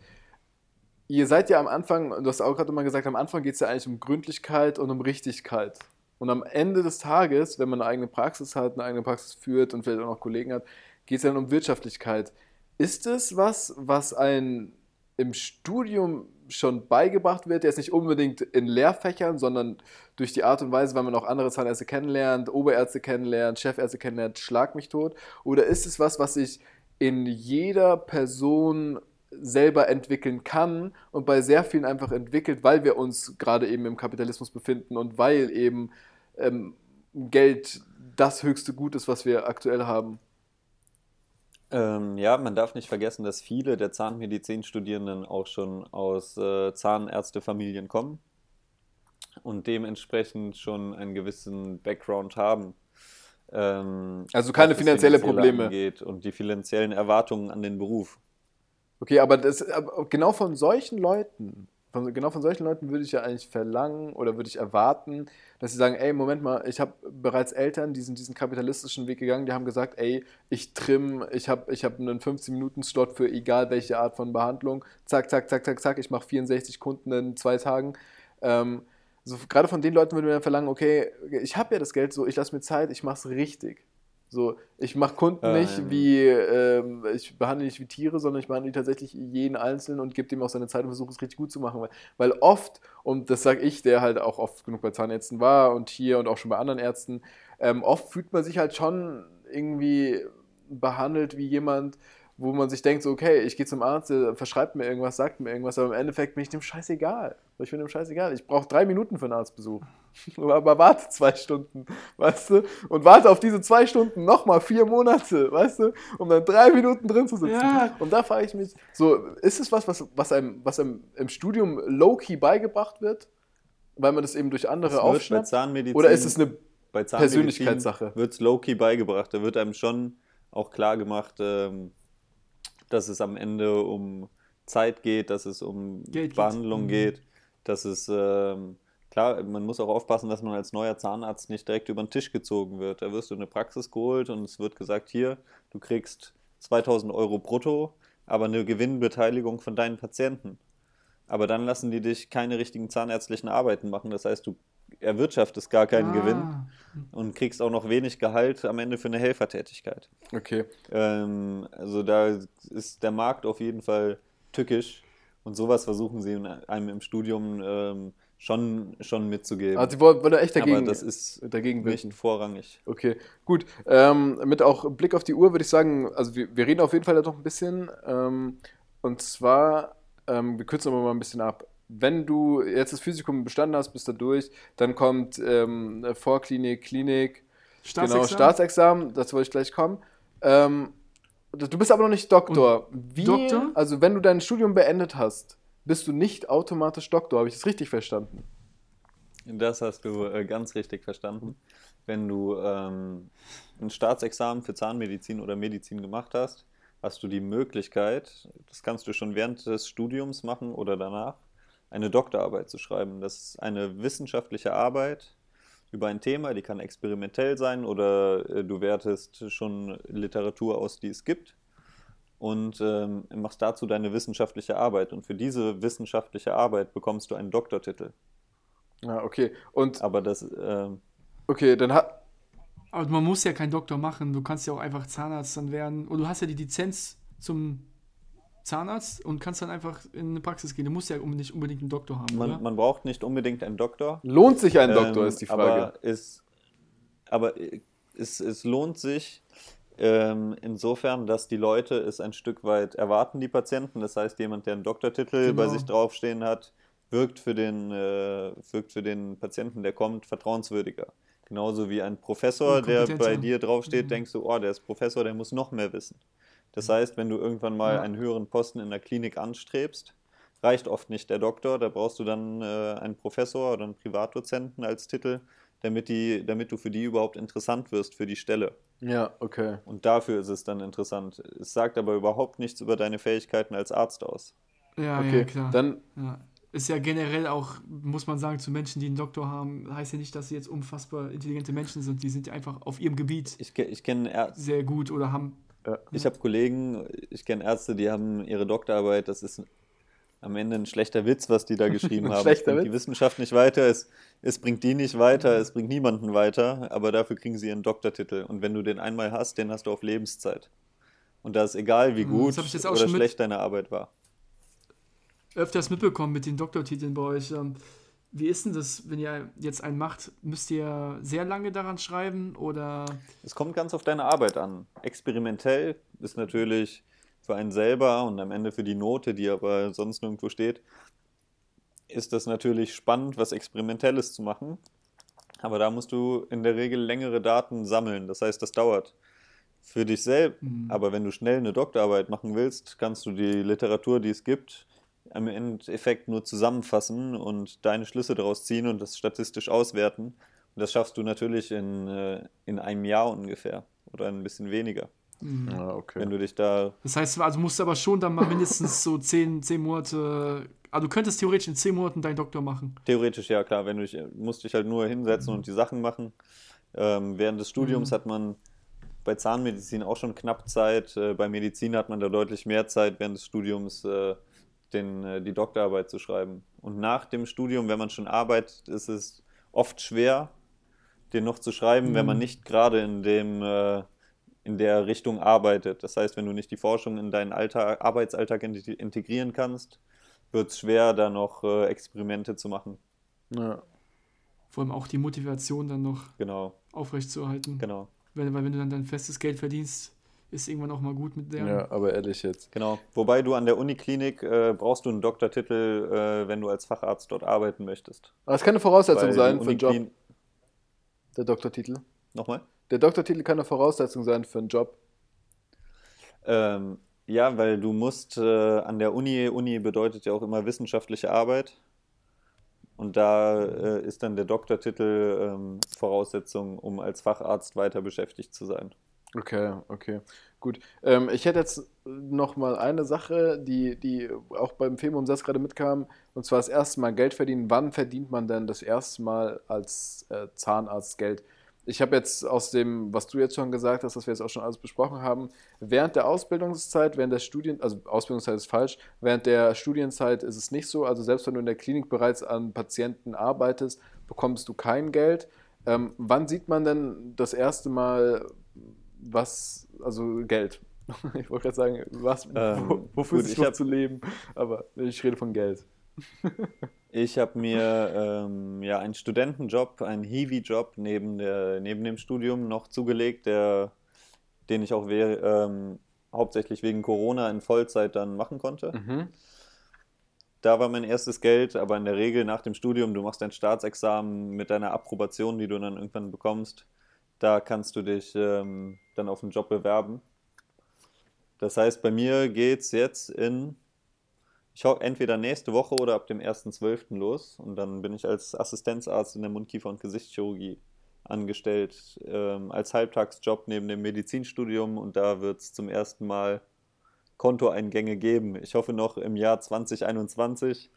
[SPEAKER 2] ihr seid ja am Anfang, du hast auch gerade immer gesagt, am Anfang geht es ja eigentlich um Gründlichkeit und um Richtigkeit. Und am Ende des Tages, wenn man eine eigene Praxis hat, eine eigene Praxis führt und vielleicht auch noch Kollegen hat, geht es dann um Wirtschaftlichkeit. Ist es was, was ein im Studium schon beigebracht wird, jetzt nicht unbedingt in Lehrfächern, sondern durch die Art und Weise, weil man auch andere Zahnärzte kennenlernt, Oberärzte kennenlernt, Chefärzte kennenlernt, schlag mich tot? Oder ist es was, was sich in jeder Person selber entwickeln kann und bei sehr vielen einfach entwickelt, weil wir uns gerade eben im Kapitalismus befinden und weil eben ähm, Geld das höchste Gut ist, was wir aktuell haben?
[SPEAKER 4] Ähm, ja, man darf nicht vergessen, dass viele der Zahnmedizinstudierenden auch schon aus äh, Zahnärztefamilien kommen und dementsprechend schon einen gewissen Background haben. Ähm,
[SPEAKER 2] Also keine
[SPEAKER 4] was das
[SPEAKER 2] finanzielle
[SPEAKER 4] Finanzielle
[SPEAKER 2] Probleme.
[SPEAKER 4] Angeht und die finanziellen Erwartungen an den Beruf.
[SPEAKER 2] Okay, aber, das, aber genau von solchen Leuten, von, genau von solchen Leuten würde ich ja eigentlich verlangen oder würde ich erwarten, dass sie sagen, ey, Moment mal, ich habe bereits Eltern, die sind diesen kapitalistischen Weg gegangen, die haben gesagt, ey, ich trimm, ich habe ich hab einen 15-Minuten-Slot für egal welche Art von Behandlung, zack, zack, zack, zack, zack, ich mache 64 Kunden in zwei Tagen. Ähm, so, gerade von den Leuten würde man verlangen, okay, ich habe ja das Geld so, ich lasse mir Zeit, ich mache es richtig. So, ich mache Kunden
[SPEAKER 4] Ähm.
[SPEAKER 2] nicht wie, ähm, ich behandle nicht wie Tiere, sondern ich behandle tatsächlich jeden Einzelnen und gebe dem auch seine Zeit und versuche es richtig gut zu machen. Weil, weil oft, und das sage ich, der halt auch oft genug bei Zahnärzten war und hier und auch schon bei anderen Ärzten, ähm, oft fühlt man sich halt schon irgendwie behandelt wie jemand, wo man sich denkt, so, okay, ich gehe zum Arzt, der verschreibt mir irgendwas, sagt mir irgendwas, aber im Endeffekt bin ich dem scheißegal. Ich bin dem scheißegal. Ich brauche drei Minuten für einen Arztbesuch. Aber warte zwei Stunden, weißt du? Und warte auf diese zwei Stunden nochmal vier Monate, weißt du? Um dann drei Minuten drin zu sitzen.
[SPEAKER 3] Ja.
[SPEAKER 2] Und da frage ich mich, so, ist es was, was, was, einem, was einem im Studium low-key beigebracht wird? Weil man das eben durch andere aufschnappt?
[SPEAKER 4] Zahnmedizin,
[SPEAKER 2] Oder ist es eine
[SPEAKER 4] bei
[SPEAKER 2] Persönlichkeitssache?
[SPEAKER 4] Wird es low-key beigebracht. Da wird einem schon auch klar gemacht, ähm, dass es am Ende um Zeit geht, dass es um
[SPEAKER 3] Geld geht.
[SPEAKER 4] Behandlung
[SPEAKER 3] Mhm.
[SPEAKER 4] geht, dass es, ähm, klar, man muss auch aufpassen, dass man als neuer Zahnarzt nicht direkt über den Tisch gezogen wird. Da wirst du in eine Praxis geholt und es wird gesagt, hier, du kriegst 2000 Euro brutto, aber eine Gewinnbeteiligung von deinen Patienten. Aber dann lassen die dich keine richtigen zahnärztlichen Arbeiten machen. Das heißt, du erwirtschaftest gar keinen
[SPEAKER 3] Ah.
[SPEAKER 4] Gewinn und kriegst auch noch wenig Gehalt am Ende für eine Helfertätigkeit.
[SPEAKER 2] Okay.
[SPEAKER 4] Ähm, also da ist der Markt auf jeden Fall tückisch und sowas versuchen sie in einem im Studium ähm, schon, schon mitzugeben.
[SPEAKER 2] Also, die wollen, wollen da echt dagegen,
[SPEAKER 4] Aber das ist
[SPEAKER 2] dagegen
[SPEAKER 4] nicht
[SPEAKER 2] wirken.
[SPEAKER 4] vorrangig.
[SPEAKER 2] Okay, gut. Ähm, mit auch Blick auf die Uhr würde ich sagen, also wir, wir reden auf jeden Fall da noch ein bisschen. Ähm, und zwar, ähm, wir kürzen aber mal ein bisschen ab. Wenn du jetzt das Physikum bestanden hast, bist du durch, dann kommt ähm, Vorklinik, Klinik, genau, Staatsexamen, dazu wollte ich gleich kommen. Ähm, du bist aber noch nicht Doktor. Wie,
[SPEAKER 3] Doktor?
[SPEAKER 2] Also wenn du dein Studium beendet hast, bist du nicht automatisch Doktor. Habe ich das richtig verstanden?
[SPEAKER 4] Das hast du äh, ganz richtig verstanden. Wenn du ähm, ein Staatsexamen für Zahnmedizin oder Medizin gemacht hast, hast du die Möglichkeit, das kannst du schon während des Studiums machen oder danach, eine Doktorarbeit zu schreiben. Das ist eine wissenschaftliche Arbeit über ein Thema, die kann experimentell sein oder äh, du wertest schon Literatur aus, die es gibt und ähm, machst dazu deine wissenschaftliche Arbeit. Und für diese wissenschaftliche Arbeit bekommst du einen Doktortitel.
[SPEAKER 2] Ja, okay. Und
[SPEAKER 4] Aber das, ähm,
[SPEAKER 2] okay, dann hat.
[SPEAKER 3] Aber man muss ja keinen Doktor machen. Du kannst ja auch einfach Zahnarzt dann werden. Und du hast ja die Lizenz zum Zahnarzt und kannst dann einfach in eine Praxis gehen. Du musst ja nicht unbedingt einen Doktor haben, oder?
[SPEAKER 4] man, man braucht nicht unbedingt einen Doktor.
[SPEAKER 2] Lohnt sich ein Doktor,
[SPEAKER 4] Ähm,
[SPEAKER 2] ist die Frage.
[SPEAKER 4] Aber, es, aber es, es lohnt sich ähm, insofern, dass die Leute es ein Stück weit erwarten, die Patienten. Das heißt, jemand, der einen Doktortitel bei
[SPEAKER 3] Genau.
[SPEAKER 4] sich draufstehen hat, wirkt für, den, äh, wirkt für den Patienten, der kommt, vertrauenswürdiger. Genauso wie ein Professor, der bei dir draufsteht,
[SPEAKER 3] Mhm.
[SPEAKER 4] denkst du, oh, der ist Professor, der muss noch mehr wissen. Das heißt, wenn du irgendwann mal
[SPEAKER 3] Ja.
[SPEAKER 4] einen höheren Posten in der Klinik anstrebst, reicht oft nicht der Doktor, da brauchst du dann äh, einen Professor oder einen Privatdozenten als Titel, damit, die, damit du für die überhaupt interessant wirst für die Stelle.
[SPEAKER 2] Ja, okay.
[SPEAKER 4] Und dafür ist es dann interessant. Es sagt aber überhaupt nichts über deine Fähigkeiten als Arzt aus.
[SPEAKER 3] ja,
[SPEAKER 2] Okay,
[SPEAKER 3] ja, klar.
[SPEAKER 2] dann
[SPEAKER 3] ja. Ist ja generell auch, muss man sagen, zu Menschen, die einen Doktor haben, heißt ja nicht, dass sie jetzt unfassbar intelligente Menschen sind. Die sind ja einfach auf ihrem Gebiet
[SPEAKER 4] Ich, ich kenne
[SPEAKER 3] sehr gut oder haben.
[SPEAKER 4] ich habe Kollegen, ich kenne Ärzte, die haben ihre Doktorarbeit, das ist am Ende ein schlechter Witz, was die da geschrieben <laughs> haben.
[SPEAKER 2] schlechter
[SPEAKER 4] es bringt
[SPEAKER 2] Witz?
[SPEAKER 4] die Wissenschaft nicht weiter, es, es bringt die nicht weiter, es bringt niemanden weiter, aber dafür kriegen sie ihren Doktortitel. Und wenn du den einmal hast, den hast du auf Lebenszeit. Und da ist egal, wie
[SPEAKER 3] Mhm,
[SPEAKER 4] gut
[SPEAKER 3] das hab ich jetzt auch
[SPEAKER 4] oder schlecht deine Arbeit war.
[SPEAKER 3] öfters mitbekommen mit den Doktortiteln bei euch. Ähm, Wie ist denn das, wenn ihr jetzt einen macht? Müsst ihr sehr lange daran schreiben oder
[SPEAKER 4] Es kommt ganz auf deine Arbeit an. Experimentell ist natürlich für einen selber und am Ende für die Note, die aber sonst nirgendwo steht, ist das natürlich spannend, was Experimentelles zu machen. Aber da musst du in der Regel längere Daten sammeln. Das heißt, das dauert für dich selbst. Aber wenn du schnell eine Doktorarbeit machen willst, kannst du die Literatur, die es gibt, im Endeffekt nur zusammenfassen und deine Schlüsse daraus ziehen und das statistisch auswerten. Und das schaffst du natürlich in, äh, in einem Jahr ungefähr oder ein bisschen weniger.
[SPEAKER 2] Ja, okay.
[SPEAKER 4] Wenn du dich da.
[SPEAKER 3] Das heißt, also musst du aber schon dann mal mindestens so zehn, zehn Monate. Also du könntest theoretisch in zehn Monaten deinen Doktor machen.
[SPEAKER 4] Theoretisch ja, klar, wenn du dich, musst dich halt nur hinsetzen und die Sachen machen. Ähm, während des Studiums
[SPEAKER 3] Mhm.
[SPEAKER 4] hat man bei Zahnmedizin auch schon knapp Zeit. Äh, bei Medizin hat man da deutlich mehr Zeit, während des Studiums äh, den, äh, die Doktorarbeit zu schreiben. Und nach dem Studium, wenn man schon arbeitet, ist es oft schwer, den noch zu schreiben, wenn man
[SPEAKER 3] Mhm.
[SPEAKER 4] nicht gerade in dem, äh, in der Richtung arbeitet. Das heißt, wenn du nicht die Forschung in deinen Alltag, Arbeitsalltag integrieren kannst, wird es schwer, da noch äh, Experimente zu machen.
[SPEAKER 2] Ja.
[SPEAKER 3] Vor allem auch die Motivation dann noch
[SPEAKER 4] Genau,
[SPEAKER 3] aufrechtzuerhalten.
[SPEAKER 4] genau,
[SPEAKER 3] Weil, weil wenn du dann dein festes Geld verdienst, ist irgendwann auch mal gut mit der.
[SPEAKER 2] ja, aber ehrlich jetzt.
[SPEAKER 4] genau. Wobei du an der Uniklinik äh, brauchst du einen Doktortitel, äh, wenn du als Facharzt dort arbeiten möchtest.
[SPEAKER 2] Aber es kann eine Voraussetzung
[SPEAKER 4] Weil
[SPEAKER 2] sein für einen Job, der Doktortitel.
[SPEAKER 4] Nochmal?
[SPEAKER 2] Der Doktortitel kann eine Voraussetzung sein für einen Job.
[SPEAKER 4] Ähm, ja, weil du musst äh, an der Uni, Uni bedeutet ja auch immer wissenschaftliche Arbeit. Und da äh, ist dann der Doktortitel ähm, Voraussetzung, um als Facharzt weiter beschäftigt zu sein.
[SPEAKER 2] Okay, okay, gut. Ähm, ich hätte jetzt noch mal eine Sache, die, die auch beim Filmumsatz gerade mitkam, und zwar das erste Mal Geld verdienen. Wann verdient man denn das erste Mal als äh, Zahnarzt Geld? Ich habe jetzt aus dem, was du jetzt schon gesagt hast, dass wir jetzt auch schon alles besprochen haben, während der Ausbildungszeit, während der Studien, also Ausbildungszeit ist falsch, während der Studienzeit ist es nicht so. Also selbst wenn du in der Klinik bereits an Patienten arbeitest, bekommst du kein Geld. Ähm, wann sieht man denn das erste Mal was, also Geld? <laughs> Ich wollte gerade sagen, was,
[SPEAKER 4] Ähm,
[SPEAKER 2] wo, wofür
[SPEAKER 4] gut,
[SPEAKER 2] noch
[SPEAKER 4] hab-
[SPEAKER 2] zu leben, aber ich rede von Geld.
[SPEAKER 4] Ich habe mir ähm, ja einen Studentenjob, einen Hiwi-Job neben, der, neben dem Studium noch zugelegt, der, den ich auch ähm, hauptsächlich wegen Corona in Vollzeit dann machen konnte.
[SPEAKER 2] Mhm.
[SPEAKER 4] Da war mein erstes Geld, aber in der Regel nach dem Studium, du machst dein Staatsexamen mit deiner Approbation, die du dann irgendwann bekommst, da kannst du dich ähm, dann auf einen Job bewerben. Das heißt, bei mir geht es jetzt in, ich hoffe, entweder nächste Woche oder ab dem 1.12. los und dann bin ich als Assistenzarzt in der Mundkiefer- und Gesichtschirurgie angestellt, ähm, als Halbtagsjob neben dem Medizinstudium und da wird es zum ersten Mal Kontoeingänge geben. Ich hoffe noch im Jahr 2021.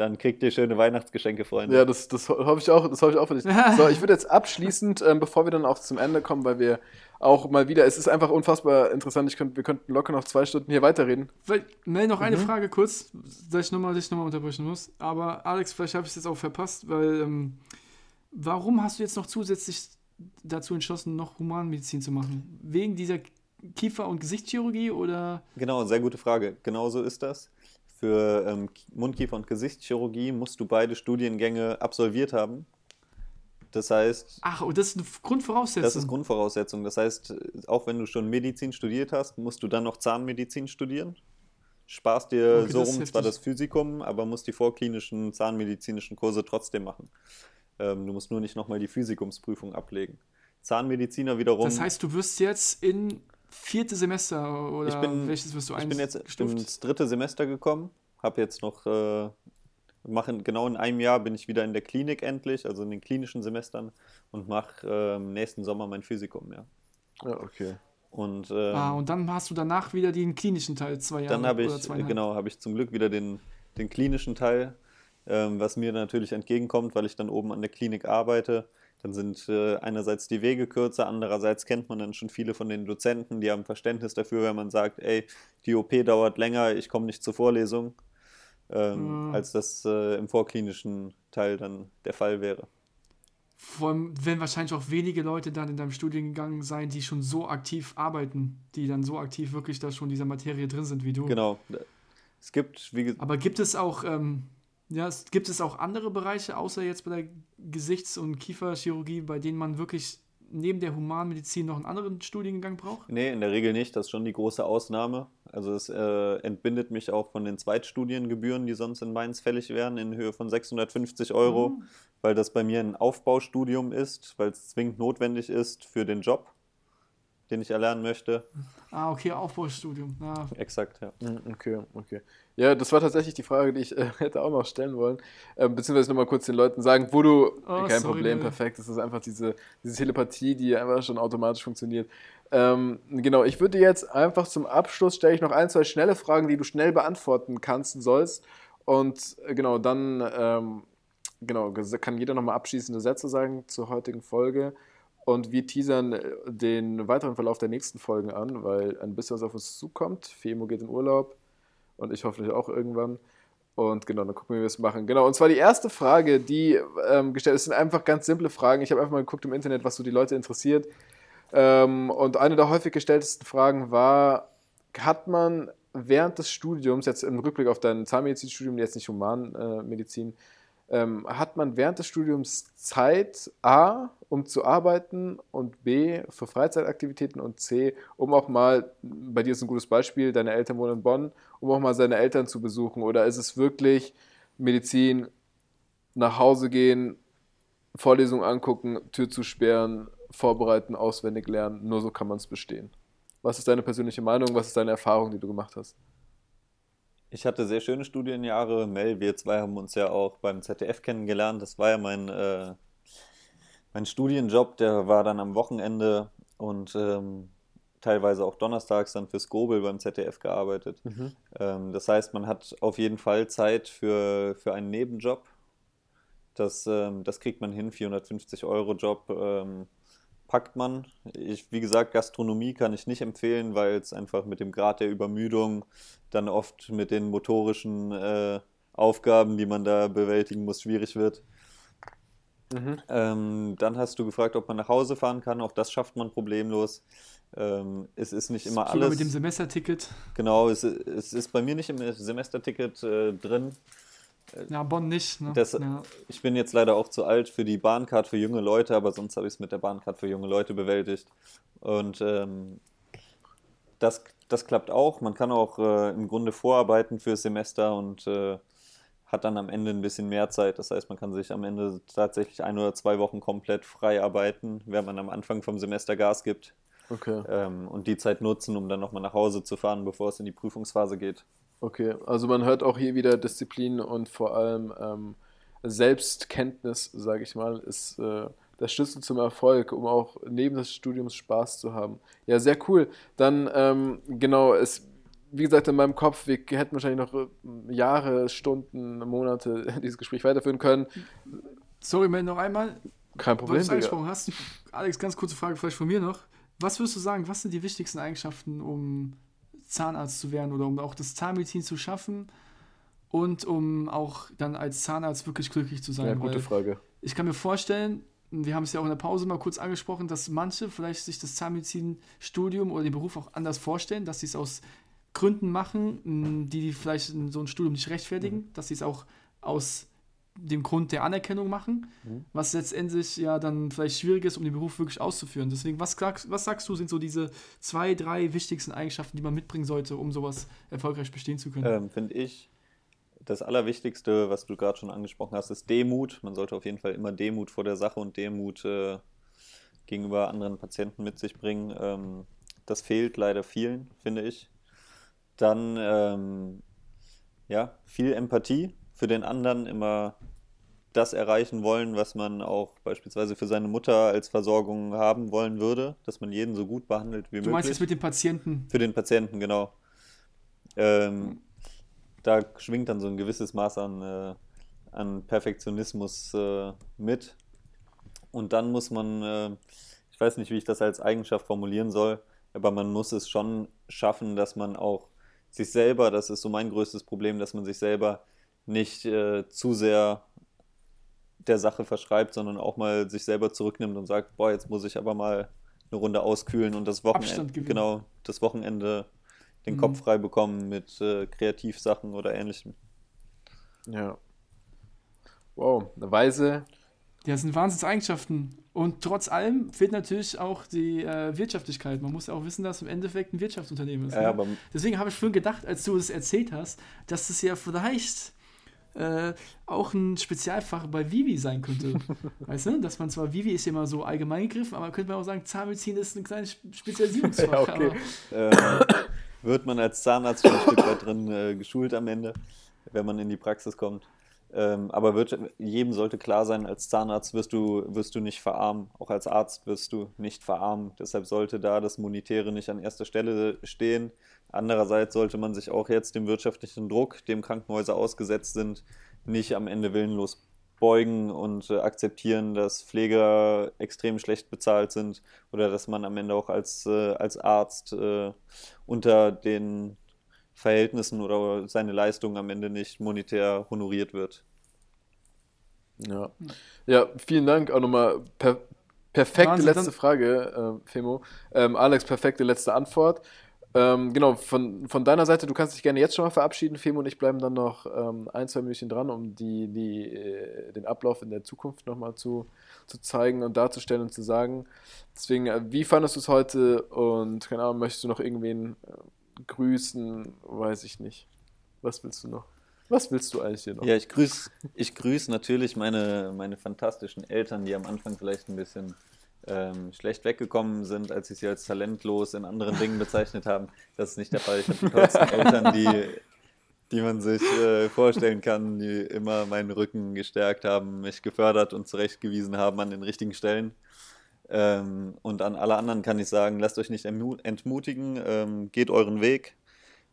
[SPEAKER 4] Dann kriegt ihr schöne Weihnachtsgeschenke, Freunde.
[SPEAKER 2] Ja, das, das hoffe ich auch, das hoffe ich auch für dich. <laughs> So, ich würde jetzt abschließend, ähm, bevor wir dann auch zum Ende kommen, weil wir auch mal wieder, es ist einfach unfassbar interessant, ich könnt, wir könnten locker noch zwei Stunden hier weiterreden.
[SPEAKER 3] Weil, Mel, noch eine
[SPEAKER 2] Mhm.
[SPEAKER 3] Frage kurz, dass ich nochmal dich nochmal unterbrechen muss. Aber Alex, vielleicht habe ich es jetzt auch verpasst, weil ähm, warum hast du jetzt noch zusätzlich dazu entschlossen, noch Humanmedizin zu machen? Wegen dieser Kiefer- und Gesichtschirurgie oder?
[SPEAKER 4] Genau, sehr gute Frage. Genau so ist das. Für ähm, Mundkiefer- und Gesichtschirurgie musst du beide Studiengänge absolviert haben. Das heißt,
[SPEAKER 3] Ach, und das ist eine Grundvoraussetzung.
[SPEAKER 4] das ist Grundvoraussetzung. Das heißt, auch wenn du schon Medizin studiert hast, musst du dann noch Zahnmedizin studieren. Sparst dir
[SPEAKER 3] Okay,
[SPEAKER 4] so rum zwar das Physikum, aber musst die vorklinischen zahnmedizinischen Kurse trotzdem machen. Ähm, du musst nur nicht nochmal die Physikumsprüfung ablegen. Zahnmediziner wiederum.
[SPEAKER 3] Das heißt, du wirst jetzt in vierte Semester oder
[SPEAKER 4] Ich bin-
[SPEAKER 3] welches wirst du
[SPEAKER 4] Ich bin jetzt
[SPEAKER 3] eingestuft?
[SPEAKER 4] ins dritte Semester gekommen, habe jetzt noch, äh, mache genau in einem Jahr bin ich wieder in der Klinik endlich, also in den klinischen Semestern und mache ähm, nächsten Sommer mein Physikum, ja.
[SPEAKER 2] Ja, okay.
[SPEAKER 4] Und, ähm,
[SPEAKER 3] Ah, und dann hast du danach wieder den klinischen Teil, zwei Jahre
[SPEAKER 4] dann habe
[SPEAKER 3] oder
[SPEAKER 4] ich, genau, habe ich zum Glück wieder den, den klinischen Teil, ähm, was mir natürlich entgegenkommt, weil ich dann oben an der Klinik arbeite. Dann sind äh, einerseits die Wege kürzer, andererseits kennt man dann schon viele von den Dozenten, die haben Verständnis dafür, wenn man sagt, ey, die OP dauert länger, ich komme nicht zur Vorlesung, ähm,
[SPEAKER 3] Mhm.
[SPEAKER 4] als das äh, im vorklinischen Teil dann der Fall wäre.
[SPEAKER 3] Vor allem werden wahrscheinlich auch wenige Leute dann in deinem Studiengang sein, die schon so aktiv arbeiten, die dann so aktiv wirklich da schon in dieser Materie drin sind wie du.
[SPEAKER 4] Genau. Es gibt, wie gesagt,
[SPEAKER 3] Aber gibt es auch, ähm, ja, es, gibt es auch andere Bereiche, außer jetzt bei der Gesichts- und Kieferchirurgie, bei denen man wirklich neben der Humanmedizin noch einen anderen Studiengang braucht?
[SPEAKER 4] Nee, in der Regel nicht. Das ist schon die große Ausnahme. Also es äh, entbindet mich auch von den Zweitstudiengebühren, die sonst in Mainz fällig wären, in Höhe von 650 Euro,
[SPEAKER 3] Mhm.
[SPEAKER 4] weil das bei mir ein Aufbaustudium ist, weil es zwingend notwendig ist für den Job, den ich erlernen möchte.
[SPEAKER 3] Ah, okay, Aufbaustudium. Ah,
[SPEAKER 4] Exakt, ja.
[SPEAKER 2] Mhm, Okay, okay. Ja, das war tatsächlich die Frage, die ich äh, hätte auch noch stellen wollen. Ähm, beziehungsweise nochmal kurz den Leuten sagen, wo du.
[SPEAKER 3] Oh,
[SPEAKER 2] kein
[SPEAKER 3] sorry,
[SPEAKER 2] Problem,
[SPEAKER 3] Leute.
[SPEAKER 2] perfekt. Das ist einfach diese, diese Telepathie, die einfach schon automatisch funktioniert. Ähm, genau, ich würde jetzt einfach zum Abschluss stelle ich noch ein, zwei schnelle Fragen, die du schnell beantworten kannst und sollst. Und äh, genau, dann ähm, genau, kann jeder nochmal abschließende Sätze sagen zur heutigen Folge. Und wir teasern äh, den weiteren Verlauf der nächsten Folgen an, weil ein bisschen was auf uns zukommt. Femo geht in Urlaub und ich hoffentlich auch irgendwann. Und genau, dann gucken wir, wie wir es machen. Genau, und zwar die erste Frage, die ähm, gestellt ist, sind einfach ganz simple Fragen. Ich habe einfach mal geguckt im Internet, was so die Leute interessiert. Ähm, und eine der häufig gestelltesten Fragen war, hat man während des Studiums, jetzt im Rückblick auf dein Zahnmedizinstudium, jetzt nicht Humanmedizin, ähm, hat man während des Studiums Zeit, A, um zu arbeiten und B, für Freizeitaktivitäten und C, um auch mal, bei dir ist ein gutes Beispiel, deine Eltern wohnen in Bonn, um auch mal seine Eltern zu besuchen? Oder ist es wirklich Medizin, nach Hause gehen, Vorlesung angucken, Tür zu sperren, vorbereiten, auswendig lernen, nur so kann man es bestehen? Was ist deine persönliche Meinung? Was ist deine Erfahrung, die du gemacht hast?
[SPEAKER 4] Ich hatte sehr schöne Studienjahre. Mel, wir zwei haben uns ja auch beim ZDF kennengelernt. Das war ja mein, äh, mein Studienjob, der war dann am Wochenende und ähm, teilweise auch donnerstags dann fürs Gobel beim ZDF gearbeitet. Mhm. Ähm, das heißt, man hat auf jeden Fall Zeit für, für einen Nebenjob. Das, ähm, das kriegt man hin, 450 Euro Job. Packt man. Ich, wie gesagt, Gastronomie kann ich nicht empfehlen, weil es einfach mit dem Grad der Übermüdung dann oft mit den motorischen äh, Aufgaben, die man da bewältigen muss, schwierig wird. Mhm. Ähm, dann hast du gefragt, ob man nach Hause fahren kann. Auch das schafft man problemlos. Ähm, es ist nicht immer alles.
[SPEAKER 3] mit dem Semesterticket.
[SPEAKER 4] Genau, es, es ist bei mir nicht im Semesterticket äh, drin.
[SPEAKER 3] Ja, Bonn nicht. Ne?
[SPEAKER 4] Das,
[SPEAKER 3] ja.
[SPEAKER 4] Ich bin jetzt leider auch zu alt für die Bahncard für junge Leute, aber sonst habe ich es mit der Bahncard für junge Leute bewältigt. Und ähm, das, das klappt auch. Man kann auch äh, im Grunde vorarbeiten fürs Semester und äh, hat dann am Ende ein bisschen mehr Zeit. Das heißt, man kann sich am Ende tatsächlich ein oder zwei Wochen komplett frei arbeiten, während man am Anfang vom Semester Gas gibt.
[SPEAKER 2] Okay.
[SPEAKER 4] Ähm, und die Zeit nutzen, um dann nochmal nach Hause zu fahren, bevor es in die Prüfungsphase geht.
[SPEAKER 2] Okay, also man hört auch hier wieder Disziplin und vor allem ähm, Selbstkenntnis, sage ich mal, ist äh, der Schlüssel zum Erfolg, um auch neben des Studiums Spaß zu haben. Ja, sehr cool. Dann, ähm, genau, es, wie gesagt, in meinem Kopf, wir hätten wahrscheinlich noch äh, Jahre, Stunden, Monate <laughs> dieses Gespräch weiterführen können.
[SPEAKER 3] Sorry, Mel, noch einmal.
[SPEAKER 2] Kein Problem. Weil
[SPEAKER 3] du angesprochen hast. Alex, ganz kurze Frage vielleicht von mir noch. Was würdest du sagen, was sind die wichtigsten Eigenschaften, um Zahnarzt zu werden oder um auch das Zahnmedizin zu schaffen und um auch dann als Zahnarzt wirklich glücklich zu sein.
[SPEAKER 2] Ja, gute Frage.
[SPEAKER 3] Ich kann mir vorstellen, wir haben es ja auch in der Pause mal kurz angesprochen, dass manche vielleicht sich das Zahnmedizinstudium oder den Beruf auch anders vorstellen, dass sie es aus Gründen machen, die vielleicht so ein Studium nicht rechtfertigen, mhm. dass sie es auch aus dem Grund der Anerkennung machen, mhm. was letztendlich ja dann vielleicht schwierig ist, um den Beruf wirklich auszuführen. Deswegen, was, was sagst du, sind so diese zwei, drei wichtigsten Eigenschaften, die man mitbringen sollte, um sowas erfolgreich bestehen zu können?
[SPEAKER 4] Ähm, Finde ich, das Allerwichtigste, was du gerade schon angesprochen hast, ist Demut. Man sollte auf jeden Fall immer Demut vor der Sache und Demut äh, gegenüber anderen Patienten mit sich bringen. Ähm, das fehlt leider vielen, finde ich. Dann ähm, ja, viel Empathie für den anderen immer das erreichen wollen, was man auch beispielsweise für seine Mutter als Versorgung haben wollen würde, dass man jeden so gut behandelt wie möglich.
[SPEAKER 3] Du meinst jetzt mit dem Patienten?
[SPEAKER 4] Für den Patienten, genau. Ähm, da schwingt dann so ein gewisses Maß an, äh, an Perfektionismus äh, mit. Und dann muss man, äh, ich weiß nicht, wie ich das als Eigenschaft formulieren soll, aber man muss es schon schaffen, dass man auch sich selber, das ist so mein größtes Problem, dass man sich selber nicht äh, zu sehr der Sache verschreibt, sondern auch mal sich selber zurücknimmt und sagt, boah, jetzt muss ich aber mal eine Runde auskühlen und das Wochenende, genau, das Wochenende den mhm. Kopf frei bekommen mit äh, Kreativsachen oder ähnlichem.
[SPEAKER 2] Ja. Wow, eine Weise.
[SPEAKER 3] Ja, das sind Wahnsinnseigenschaften. Und trotz allem fehlt natürlich auch die äh, Wirtschaftlichkeit. Man muss ja auch wissen, dass es im Endeffekt ein Wirtschaftsunternehmen ist.
[SPEAKER 4] Ja,
[SPEAKER 3] ne? Deswegen habe ich vorhin gedacht, als du es erzählt hast, dass es ja vielleicht äh, auch ein Spezialfach bei Vivi sein könnte. <laughs> weißt du, dass man zwar, Vivi ist ja immer so allgemein gegriffen, aber könnte man auch sagen, Zahnmedizin ist ein kleines Spezialisierungsfach. <laughs>
[SPEAKER 4] ja, okay. äh, wird man als Zahnarzt schon ein Stück weit drin äh, geschult am Ende, wenn man in die Praxis kommt. Ähm, aber wird, jedem sollte klar sein, als Zahnarzt wirst du, wirst du nicht verarmen. Auch als Arzt wirst du nicht verarmen. Deshalb sollte da das Monetäre nicht an erster Stelle stehen. Andererseits sollte man sich auch jetzt dem wirtschaftlichen Druck, dem Krankenhäuser ausgesetzt sind, nicht am Ende willenlos beugen und äh, akzeptieren, dass Pfleger extrem schlecht bezahlt sind oder dass man am Ende auch als, äh, als Arzt äh, unter den Verhältnissen oder seine Leistung am Ende nicht monetär honoriert wird.
[SPEAKER 2] Ja, ja vielen Dank auch nochmal per Perfekte
[SPEAKER 3] Wahnsinn,
[SPEAKER 2] letzte Frage, äh, Femo. Ähm, Alex, perfekte letzte Antwort. Ähm, genau, von, von deiner Seite, du kannst dich gerne jetzt schon mal verabschieden. Femo und ich bleiben dann noch ähm, ein, zwei Minuten dran, um die, die, äh, den Ablauf in der Zukunft nochmal zu, zu zeigen und darzustellen und zu sagen. Deswegen, äh, wie fandest du es heute? Und keine Ahnung, möchtest du noch irgendwen äh, grüßen? Weiß ich nicht. Was willst du noch? Was willst du eigentlich hier noch?
[SPEAKER 4] Ja, ich grüße ich grüß natürlich meine, meine fantastischen Eltern, die am Anfang vielleicht ein bisschen ähm, schlecht weggekommen sind, als ich sie als talentlos in anderen Dingen bezeichnet haben. Das ist nicht der Fall. Ich habe die tollsten <laughs> Eltern, die, die man sich äh, vorstellen kann, die immer meinen Rücken gestärkt haben, mich gefördert und zurechtgewiesen haben an den richtigen Stellen. Ähm, und an alle anderen kann ich sagen, lasst euch nicht entmu- entmutigen, ähm, geht euren Weg,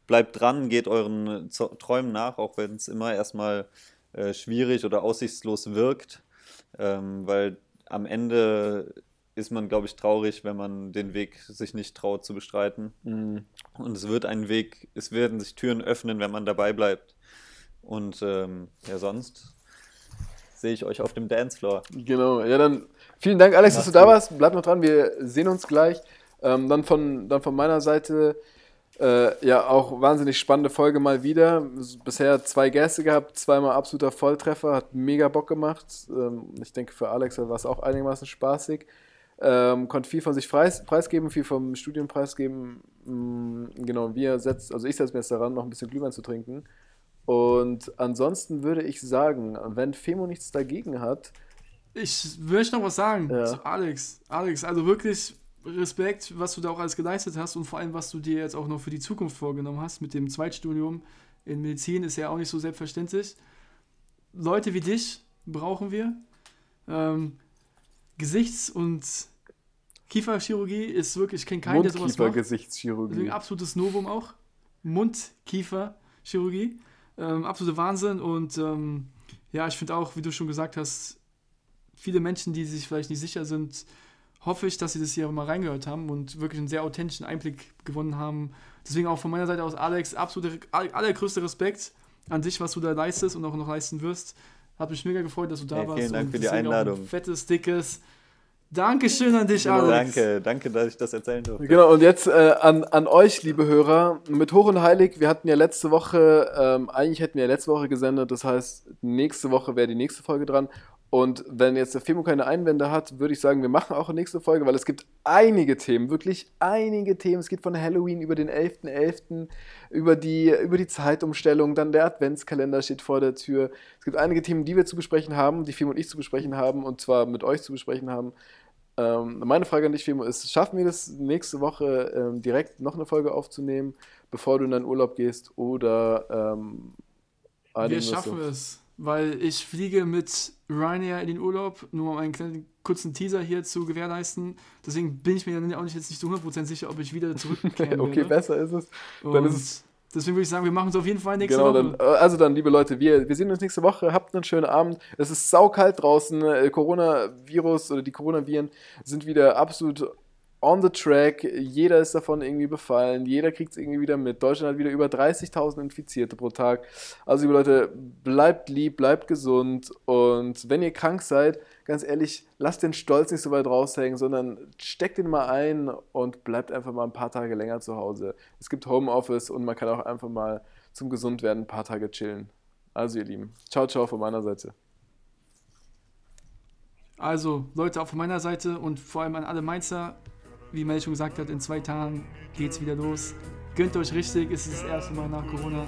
[SPEAKER 4] bleibt dran, geht euren Z- Träumen nach, auch wenn es immer erstmal äh, schwierig oder aussichtslos wirkt, ähm, weil am Ende ist man, glaube ich, traurig, wenn man den Weg sich nicht traut zu bestreiten.
[SPEAKER 2] Mhm.
[SPEAKER 4] Und es wird ein Weg, es werden sich Türen öffnen, wenn man dabei bleibt. Und ähm, ja, sonst sehe ich euch auf dem Dancefloor.
[SPEAKER 2] Genau, ja dann vielen Dank, Alex, dass du
[SPEAKER 4] Mach's
[SPEAKER 2] da
[SPEAKER 4] gut.
[SPEAKER 2] warst. Bleib noch dran, wir sehen uns gleich. Ähm, dann, von, dann von meiner Seite, äh, ja, auch wahnsinnig spannende Folge mal wieder. Bisher zwei Gäste gehabt, zweimal absoluter Volltreffer, hat mega Bock gemacht. Ähm, ich denke, für Alex war es auch einigermaßen spaßig. Ähm, konnte viel von sich preis, preisgeben, viel vom Studium preisgeben. Mm, genau, wir setzt, also ich setze mir jetzt daran, noch ein bisschen Glühwein zu trinken. Und ansonsten würde ich sagen, wenn Femo nichts dagegen hat,
[SPEAKER 3] Ich möchte noch was sagen
[SPEAKER 2] Ja.
[SPEAKER 3] zu Alex. Alex, also wirklich Respekt, was du da auch alles geleistet hast und vor allem, was du dir jetzt auch noch für die Zukunft vorgenommen hast mit dem Zweitstudium in Medizin, ist ja auch nicht so selbstverständlich. Leute wie dich brauchen wir. Ähm, Gesichts- und Kieferchirurgie ist wirklich, ich kenne keinen, der sowas macht. Deswegen
[SPEAKER 2] Mundkiefer-Gesichtschirurgie.
[SPEAKER 3] absolutes Novum auch. Mund-Kiefer-Chirurgie. Ähm, absolute Wahnsinn. Und ähm, ja, ich finde auch, wie du schon gesagt hast, viele Menschen, die sich vielleicht nicht sicher sind, hoffe ich, dass sie das hier mal reingehört haben und wirklich einen sehr authentischen Einblick gewonnen haben. Deswegen auch von meiner Seite aus, Alex, absolute, aller- allergrößter Respekt an dich, was du da leistest und auch noch leisten wirst. Hat mich mega gefreut, dass du da
[SPEAKER 4] Hey,
[SPEAKER 3] warst.
[SPEAKER 4] vielen Dank
[SPEAKER 3] und
[SPEAKER 4] für die Einladung.
[SPEAKER 3] Ein fettes, dickes Dankeschön an dich,
[SPEAKER 2] Genau,
[SPEAKER 3] Alex.
[SPEAKER 4] Danke, danke, dass ich das erzählen durfte.
[SPEAKER 2] Genau, und jetzt äh, an, an euch, liebe Hörer, mit Hoch und Heilig, wir hatten ja letzte Woche, ähm, eigentlich hätten wir ja letzte Woche gesendet, das heißt, nächste Woche wäre die nächste Folge dran. Und wenn jetzt der Femo keine Einwände hat, würde ich sagen, wir machen auch eine nächste Folge, weil es gibt einige Themen, wirklich einige Themen. Es geht von Halloween über den 11.11., über die, über die Zeitumstellung, dann der Adventskalender steht vor der Tür. Es gibt einige Themen, die wir zu besprechen haben, die Femo und ich zu besprechen haben und zwar mit euch zu besprechen haben. Ähm, meine Frage an dich, Femo, ist, schaffen wir das nächste Woche ähm, direkt noch eine Folge aufzunehmen, bevor du in deinen Urlaub gehst oder ähm,
[SPEAKER 3] Wir schaffen es, weil ich fliege mit Ryanair in den Urlaub, nur um einen kleinen kurzen Teaser hier zu gewährleisten. Deswegen bin ich mir dann auch nicht, jetzt nicht zu 100% sicher, ob ich wieder zurückkehren <laughs>
[SPEAKER 2] okay,
[SPEAKER 3] werde.
[SPEAKER 2] besser ist es. dann ist es-
[SPEAKER 3] deswegen würde ich sagen, wir machen es auf jeden Fall nächste
[SPEAKER 2] Genau,
[SPEAKER 3] Woche.
[SPEAKER 2] dann, äh, also dann, liebe Leute, wir, wir sehen uns nächste Woche. Habt einen schönen Abend. Es ist saukalt draußen. äh, Coronavirus oder die Coronaviren sind wieder absolut on the track. Jeder ist davon irgendwie befallen. Jeder kriegt es irgendwie wieder mit. Deutschland hat wieder über 30.000 Infizierte pro Tag. Also, liebe Leute, bleibt lieb, bleibt gesund. Und wenn ihr krank seid, ganz ehrlich, lasst den Stolz nicht so weit raushängen, sondern steckt ihn mal ein und bleibt einfach mal ein paar Tage länger zu Hause. Es gibt Homeoffice und man kann auch einfach mal zum Gesundwerden ein paar Tage chillen. Also, ihr Lieben, ciao, ciao von meiner Seite.
[SPEAKER 3] Also, Leute, auch von meiner Seite und vor allem an alle Mainzer, wie Mel schon gesagt hat, in zwei Tagen geht's wieder los. Gönnt euch richtig, es ist das erste Mal nach Corona.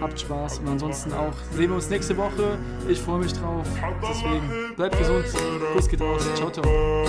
[SPEAKER 3] Habt Spaß und ansonsten auch sehen wir uns nächste Woche. Ich freue mich drauf. Deswegen bleibt gesund. Kuss geht raus. Ciao, ciao.